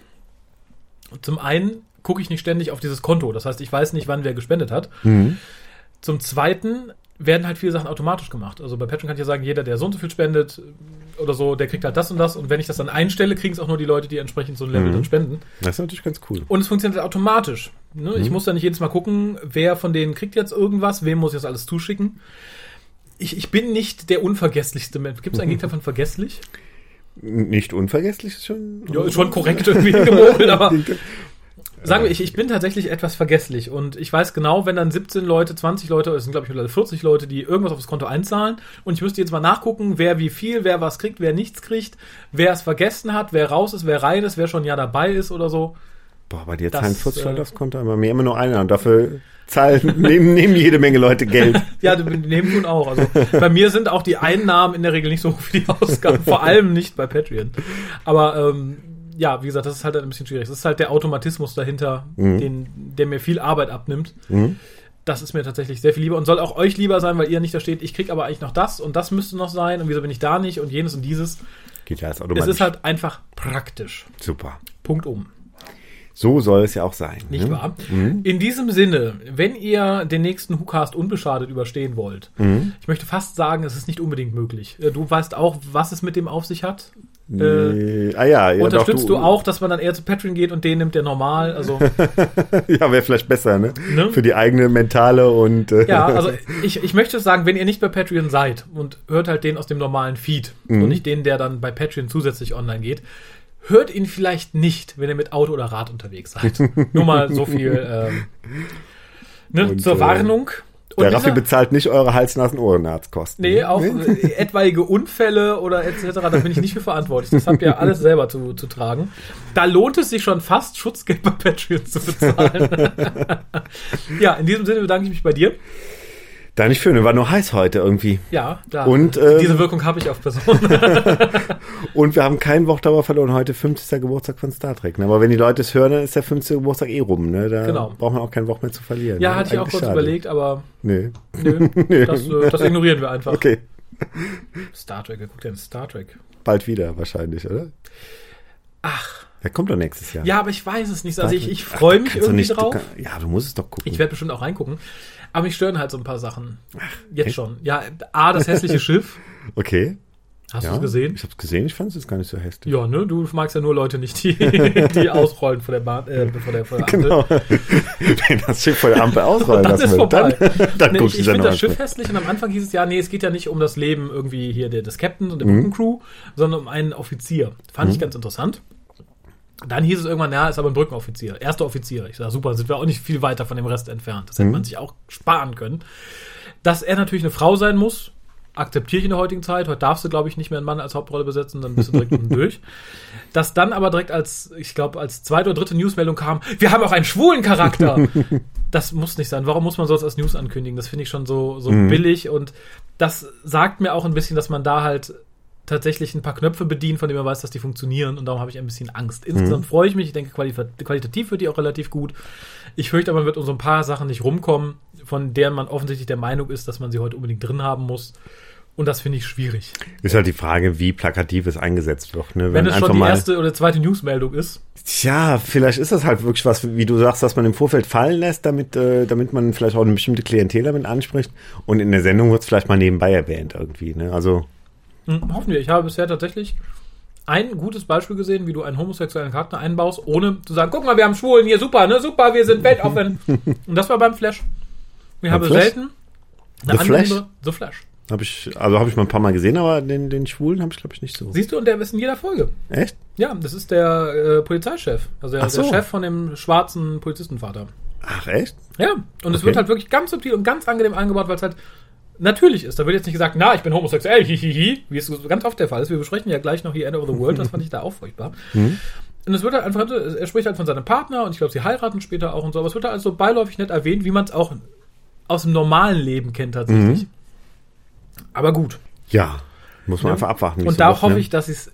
Zum einen gucke ich nicht ständig auf dieses Konto. Das heißt, ich weiß nicht, wann wer gespendet hat. Zum zweiten werden halt viele Sachen automatisch gemacht. Also bei Patreon kann ich ja sagen, jeder, der so und so viel spendet oder so, der kriegt halt das und das. Und wenn ich das dann einstelle, kriegen es auch nur die Leute, die entsprechend so ein Level dann spenden. Das ist natürlich ganz cool. Und es funktioniert automatisch. Ne? Ich muss da nicht jedes Mal gucken, wer von denen kriegt jetzt irgendwas, wem muss ich das alles zuschicken. Ich, ich bin nicht der unvergesslichste Mensch. Gibt es einen Gegenteil von vergesslich? Nicht unvergesslich ist schon. Ja, ist schon korrekt irgendwie gemogelt, aber Sagen wir, ich, ich bin tatsächlich etwas vergesslich und ich weiß genau, wenn dann 17 Leute, 20 Leute, es sind glaube ich mittlerweile 40 Leute, die irgendwas aufs Konto einzahlen und ich müsste jetzt mal nachgucken, wer wie viel, wer was kriegt, wer nichts kriegt, wer es vergessen hat, wer raus ist, wer rein ist, wer schon Jahr dabei ist oder so. Boah, bei dir zahlen 40 Leute äh, aufs Konto, aber mir immer nur einer und dafür zahlen, nehmen, nehmen jede Menge Leute Geld. Ja, die nehmen tun auch. Also bei mir sind auch die Einnahmen in der Regel nicht so hoch wie die Ausgaben, vor allem nicht bei Patreon. Aber ähm, ja, wie gesagt, das ist halt ein bisschen schwierig. Das ist halt der Automatismus dahinter, den, der mir viel Arbeit abnimmt. Das ist mir tatsächlich sehr viel lieber und soll auch euch lieber sein, weil ihr nicht da steht, ich krieg aber eigentlich noch das und das müsste noch sein und wieso bin ich da nicht und jenes und dieses. Geht ja als Es automatisch. ist halt einfach praktisch. Super. Punkt um. So soll es ja auch sein. Nicht ne? wahr? In diesem Sinne, wenn ihr den nächsten WhoCast unbeschadet überstehen wollt, ich möchte fast sagen, es ist nicht unbedingt möglich. Äh, Du weißt auch, was es mit dem auf sich hat. Äh, Äh, ah ja, ja unterstützt doch, du, auch, dass man dann eher zu Patreon geht und den nimmt der normal? Also Ja, wäre vielleicht besser, ne? Ne? Für die eigene mentale und äh, ja, also ich, ich möchte sagen, wenn ihr nicht bei Patreon seid und hört halt den aus dem normalen Feed und nicht den, der dann bei Patreon zusätzlich online geht, hört ihn vielleicht nicht, wenn ihr mit Auto oder Rad unterwegs seid. Nur mal so viel ähm, ne, Und, zur äh, Warnung. Der Raffi bezahlt nicht eure Hals-Nasen-Ohrenarztkosten. Nee, auch äh, etwaige Unfälle oder etc., da bin ich nicht für verantwortlich. Das habt ihr alles selber zu, zu tragen. Da lohnt es sich schon fast, Schutzgeld bei Patreon zu bezahlen. ja, in diesem Sinne bedanke ich mich bei dir. Da nicht schön, war nur heiß heute irgendwie. Ja, da. Und, ähm, diese Wirkung habe ich auf Personen. Und wir haben keinen Wochdauer verloren. Heute 50. Geburtstag von Star Trek. Ne? Aber wenn die Leute es hören, dann ist der 50. Geburtstag eh rum. Ne? Da Genau. braucht man auch kein Woch mehr zu verlieren. ja, ne? hatte ich auch kurz schade. überlegt, aber Nee. nö, das, äh, das ignorieren wir einfach. Okay. Star Trek, wer guckt denn Star Trek? Bald wieder wahrscheinlich, oder? Ach, Der kommt doch nächstes Jahr. ja, aber ich weiß es nicht. Also ich, ich freue mich irgendwie nicht, du drauf. kann- ja, du musst es doch gucken. Ich werde bestimmt auch reingucken. Aber mich stören halt so ein paar Sachen. Jetzt schon. Ja, A, das hässliche Schiff. okay. Hast ja. du es gesehen? Ich hab's gesehen, ich fand es jetzt gar nicht so hässlich. Ja, ne? Du magst ja nur Leute nicht, die, die ausrollen vor der Bahn, äh, vor der, vor der Ampel. Genau. Wenn das Schiff vor der Ampel ausrollen Dann lassen ist will, dann, dann nee, guckst ich ich finde das Schiff mal. hässlich und am Anfang hieß es ja, nee, es geht ja nicht um das Leben irgendwie hier der, des Captains und der Mhm. Brückencrew, sondern um einen Offizier. Fand ich ganz interessant. Dann hieß es irgendwann, ja, ist aber ein Brückenoffizier, erster Offizier. Ich sage, super, sind wir auch nicht viel weiter von dem Rest entfernt. Das hätte Mhm. man sich auch sparen können. Dass er natürlich eine Frau sein muss, akzeptiere ich in der heutigen Zeit. Heute darfst du, glaube ich, nicht mehr einen Mann als Hauptrolle besetzen, dann bist du direkt unten durch. Dass dann aber direkt als, ich glaube, als zweite oder dritte Newsmeldung kam, wir haben auch einen schwulen Charakter. das muss nicht sein. Warum muss man sowas als News ankündigen? Das finde ich schon so, so billig und das sagt mir auch ein bisschen, dass man da halt tatsächlich ein paar Knöpfe bedient, von denen man weiß, dass die funktionieren und darum habe ich ein bisschen Angst. Insgesamt freue ich mich. Ich denke, qualita- qualitativ wird die auch relativ gut. Ich fürchte aber, man wird um so ein paar Sachen nicht rumkommen, von deren man offensichtlich der Meinung ist, dass man sie heute unbedingt drin haben muss. Und das finde ich schwierig. Ist halt die Frage, wie plakativ es eingesetzt wird. Ne? Wenn es schon die erste oder zweite Newsmeldung ist. Tja, vielleicht ist das halt wirklich was, wie du sagst, was man im Vorfeld fallen lässt, damit, äh, damit man vielleicht auch eine bestimmte Klientel damit anspricht. Und in der Sendung wird es vielleicht mal nebenbei erwähnt irgendwie. Ne? Also, Hm, hoffen wir. Ich habe bisher tatsächlich ein gutes Beispiel gesehen, wie du einen homosexuellen Charakter einbaust, ohne zu sagen, guck mal, wir haben Schwulen hier, super, ne, super, wir sind weltoffen. Und das war beim Flash. Ich habe Flash? selten The Flash? The Flash. habe ich, also habe ich mal ein paar Mal gesehen, aber den, den Schwulen habe ich, glaube ich, nicht so. Siehst du, und der ist in jeder Folge. Echt? Ja, das ist der äh, Polizeichef. Also der, so. der Chef von dem schwarzen Polizistenvater. Ach, echt? Ja, und es Okay. wird halt wirklich ganz subtil und ganz angenehm eingebaut, weil es halt natürlich ist. Da wird jetzt nicht gesagt, na, ich bin homosexuell, hihihi, wie es ganz oft der Fall ist. Wir besprechen ja gleich noch hier End of the World, das fand ich da auch furchtbar. Mhm. Und es wird halt einfach, er spricht halt von seinem Partner und ich glaube, sie heiraten später auch und so, aber es wird halt also beiläufig nett erwähnt, wie man es auch aus dem normalen Leben kennt tatsächlich. Mhm. Aber gut. Ja. Muss man Ja. einfach abwarten. Und da so wird, hoffe ne? ich, dass sie es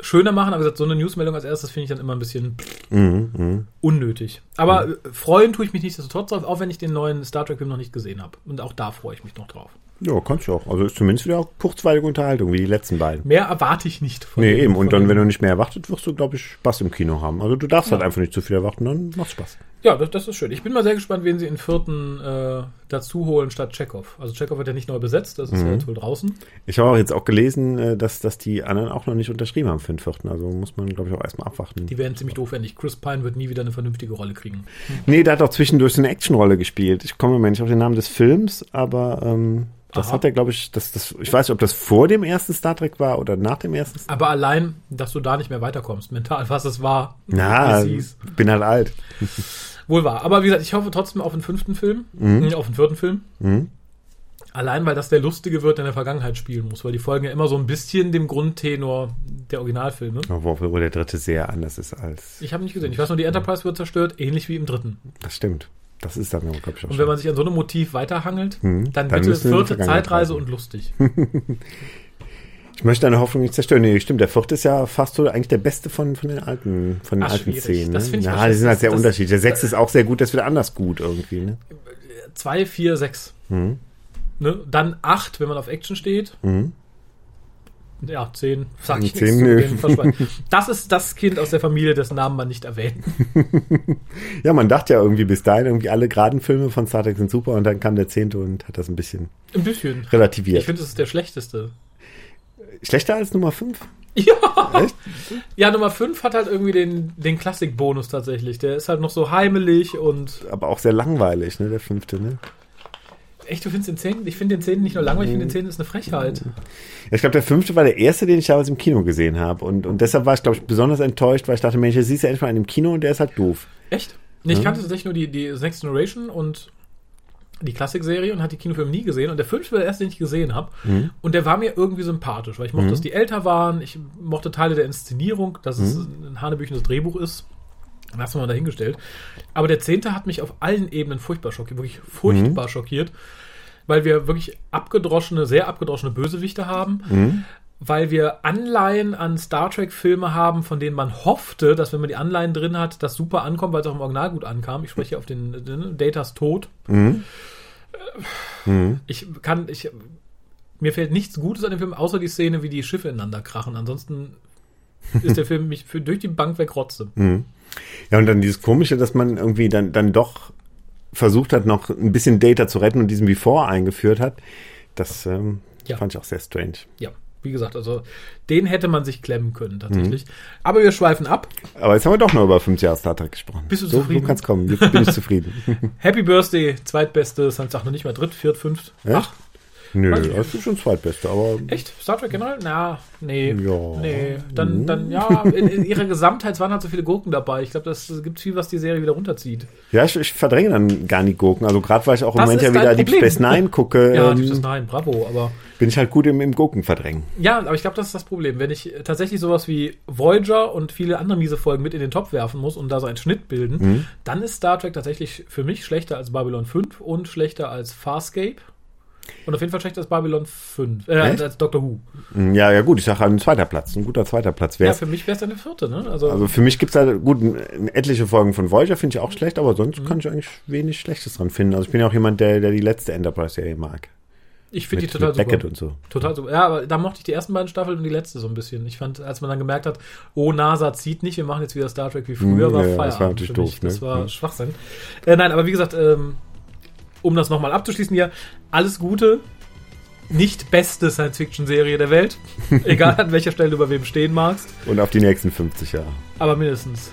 schöner machen. Aber gesagt, so eine Newsmeldung als erstes finde ich dann immer ein bisschen Mhm, mhm. unnötig. Aber äh, freuen tue ich mich nichtsdestotrotz drauf, auch wenn ich den neuen Star Trek-Film noch nicht gesehen habe. Und auch da freue ich mich noch drauf. Ja, kannst du auch. Also ist zumindest wieder kurzweilige Unterhaltung, wie die letzten beiden. Mehr erwarte ich nicht von Nee, eben. Und dann, wenn du nicht mehr erwartet, wirst du, glaube ich, Spaß im Kino haben. Also du darfst halt Ja. einfach nicht zu viel erwarten, dann macht Spaß. Ja, das, das ist schön. Ich bin mal sehr gespannt, wen sie in vierten äh, dazu holen statt Chekhov. Also Chekhov wird ja nicht neu besetzt, das ist Mhm. ja jetzt wohl draußen. Ich habe auch jetzt auch gelesen, äh, dass, dass die anderen auch noch nicht unterschrieben haben für den vierten. Also muss man, glaube ich, auch erstmal abwarten. Die werden ziemlich doof, wenn nicht. Chris Pine wird nie wieder eine vernünftige Rolle kriegen. Nee, der hat auch zwischendurch so eine Actionrolle gespielt. Ich komme mir nicht auf den Namen des Films, aber ähm, Das Aha. hat er, glaube ich, das, das, ich weiß nicht, ob das vor dem ersten Star Trek war oder nach dem ersten. Star Aber allein, dass du da nicht mehr weiterkommst, mental, was es war. Na, es bin halt alt. Wohl wahr. Aber wie gesagt, ich hoffe trotzdem auf den fünften Film, Mhm. auf den vierten Film. Allein, weil das der lustige wird, der in der Vergangenheit spielen muss, weil die folgen ja immer so ein bisschen dem Grundtenor der Originalfilme. Obwohl der dritte sehr anders ist als. Ich habe nicht gesehen. Ich weiß nur, die Enterprise wird zerstört, ähnlich wie im dritten. Das stimmt. Das ist dann, glaube ich, auch Und wenn man sich an so einem Motiv weiterhangelt, Mhm. dann, Dann bitte vierte Zeitreise und lustig. Ich möchte deine Hoffnung nicht zerstören. Nee, stimmt. Der vierte ist ja fast so eigentlich der beste von, von den alten, von den Ach, alten. Szenen. Das Ne? find ich ja, die sind halt das- sehr das- unterschiedlich. Der sechste ist auch sehr gut, der ist wieder anders gut irgendwie. Ne? Zwei, vier, sechs. Mhm. Ne? Dann acht, wenn man auf Action steht. Mhm. Ja, zehn, sag ich Zehn, nichts Versprechen. Das ist das Kind aus der Familie, dessen Namen man nicht erwähnt. Ja, man dachte ja irgendwie bis dahin, irgendwie alle geraden Filme von Star Trek sind super und dann kam der zehnte und hat das ein bisschen Ein bisschen. Ich relativiert. finde, es ist der schlechteste. Schlechter als Nummer fünf? Ja. Echt? Ja, Nummer 5 hat halt irgendwie den, den Klassikbonus tatsächlich. Der ist halt noch so heimelig und. Aber auch sehr langweilig, ne, der fünfte, ne? Echt, du findest den 10? Ich finde den 10 nicht nur langweilig, ich finde den 10 ist eine Frechheit. Ja, ich glaube, der fünfte war der erste, den ich damals im Kino gesehen habe. Und, und deshalb war ich, glaube ich, besonders enttäuscht, weil ich dachte, Mensch, jetzt siehst du endlich mal einen im Kino und der ist halt doof. Echt? Nee, ich kannte tatsächlich nur die, die Next Generation und die Klassikserie und hatte die Kinofilme nie gesehen. Und der fünfte war der erste, den ich gesehen habe. Und der war mir irgendwie sympathisch, weil ich mochte, dass die älter waren. Ich mochte Teile der Inszenierung, dass es ein hanebüchenes Drehbuch ist. Lass mal dahingestellt. Aber der zehnte hat mich auf allen Ebenen furchtbar schockiert, wirklich furchtbar schockiert, weil wir wirklich abgedroschene, sehr abgedroschene Bösewichte haben, weil wir Anleihen an Star Trek-Filme haben, von denen man hoffte, dass wenn man die Anleihen drin hat, das super ankommt, weil es auch im Original gut ankam. Ich spreche hier auf den, den Datas Tod. Ich kann, ich, mir fällt nichts Gutes an dem Film, außer die Szene, wie die Schiffe ineinander krachen. Ansonsten ist der Film mich für, durch die Bank wegrotze. Ja, und dann dieses Komische, dass man irgendwie dann, dann doch versucht hat, noch ein bisschen Data zu retten und diesen Before eingeführt hat. Das ähm, Ja. fand ich auch sehr strange. Ja, wie gesagt, also den hätte man sich klemmen können tatsächlich. Aber wir schweifen ab. Aber jetzt haben wir doch noch über fünf Jahre Star Trek gesprochen. Bist du so, zufrieden? So kann's kommen. Jetzt bin ich zufrieden. Happy Birthday, zweitbeste, sonst auch noch nicht mal dritt, viert, fünft. Echt? Ach, Nö, das ist schon zweitbeste, aber echt? Star Trek generell? Na, nee. Ja. Nee. Dann, dann, ja, in, in ihrer Gesamtheit waren halt so viele Gurken dabei. Ich glaube, das gibt viel, was die Serie wieder runterzieht. ja, ich, ich verdränge dann gar nicht Gurken. Also gerade weil ich auch im Das Moment ja wieder dein Deep Problem. Space Nine gucke, Ja, ähm, Deep Space Nine, bravo, aber bin ich halt gut im, im Gurken verdrängen. Ja, aber ich glaube, das ist das Problem. Wenn ich tatsächlich sowas wie Voyager und viele andere miese Folgen mit in den Topf werfen muss und da so einen Schnitt bilden, Mhm. dann ist Star Trek tatsächlich für mich schlechter als Babylon 5 und schlechter als Farscape. Und auf jeden Fall schlechter als Babylon 5, äh, Echt? als Doctor Who. Hm, Ja, ja gut, ich sage ein zweiter Platz, ein guter zweiter Platz Ja, wäre für mich wäre es dann der vierte, ne? Also, Also für mich gibt's halt gut n- etliche Folgen von Voyager, finde ich auch schlecht, aber sonst Mhm. kann ich eigentlich wenig Schlechtes dran finden. Also ich bin ja auch jemand, der, der die letzte Enterprise-Serie mag. ich finde die total mit super. Beckett und so. Total super. Ja, aber da mochte ich die ersten beiden Staffeln und die letzte so ein bisschen. Ich fand, als man dann gemerkt hat, oh, NASA zieht nicht, wir machen jetzt wieder Star Trek wie früher, Mhm, war ja, ja, Feierabend das war natürlich doof, ne? Das war Mhm. Schwachsinn. Äh, nein, aber wie gesagt, ähm, um das nochmal abzuschließen hier, alles Gute. Nicht beste Science-Fiction-Serie der Welt. Egal an welcher Stelle du bei wem stehen magst. Und auf die nächsten 50 Jahre. Aber mindestens.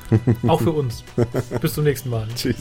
Auch für uns. Bis zum nächsten Mal. Tschüss.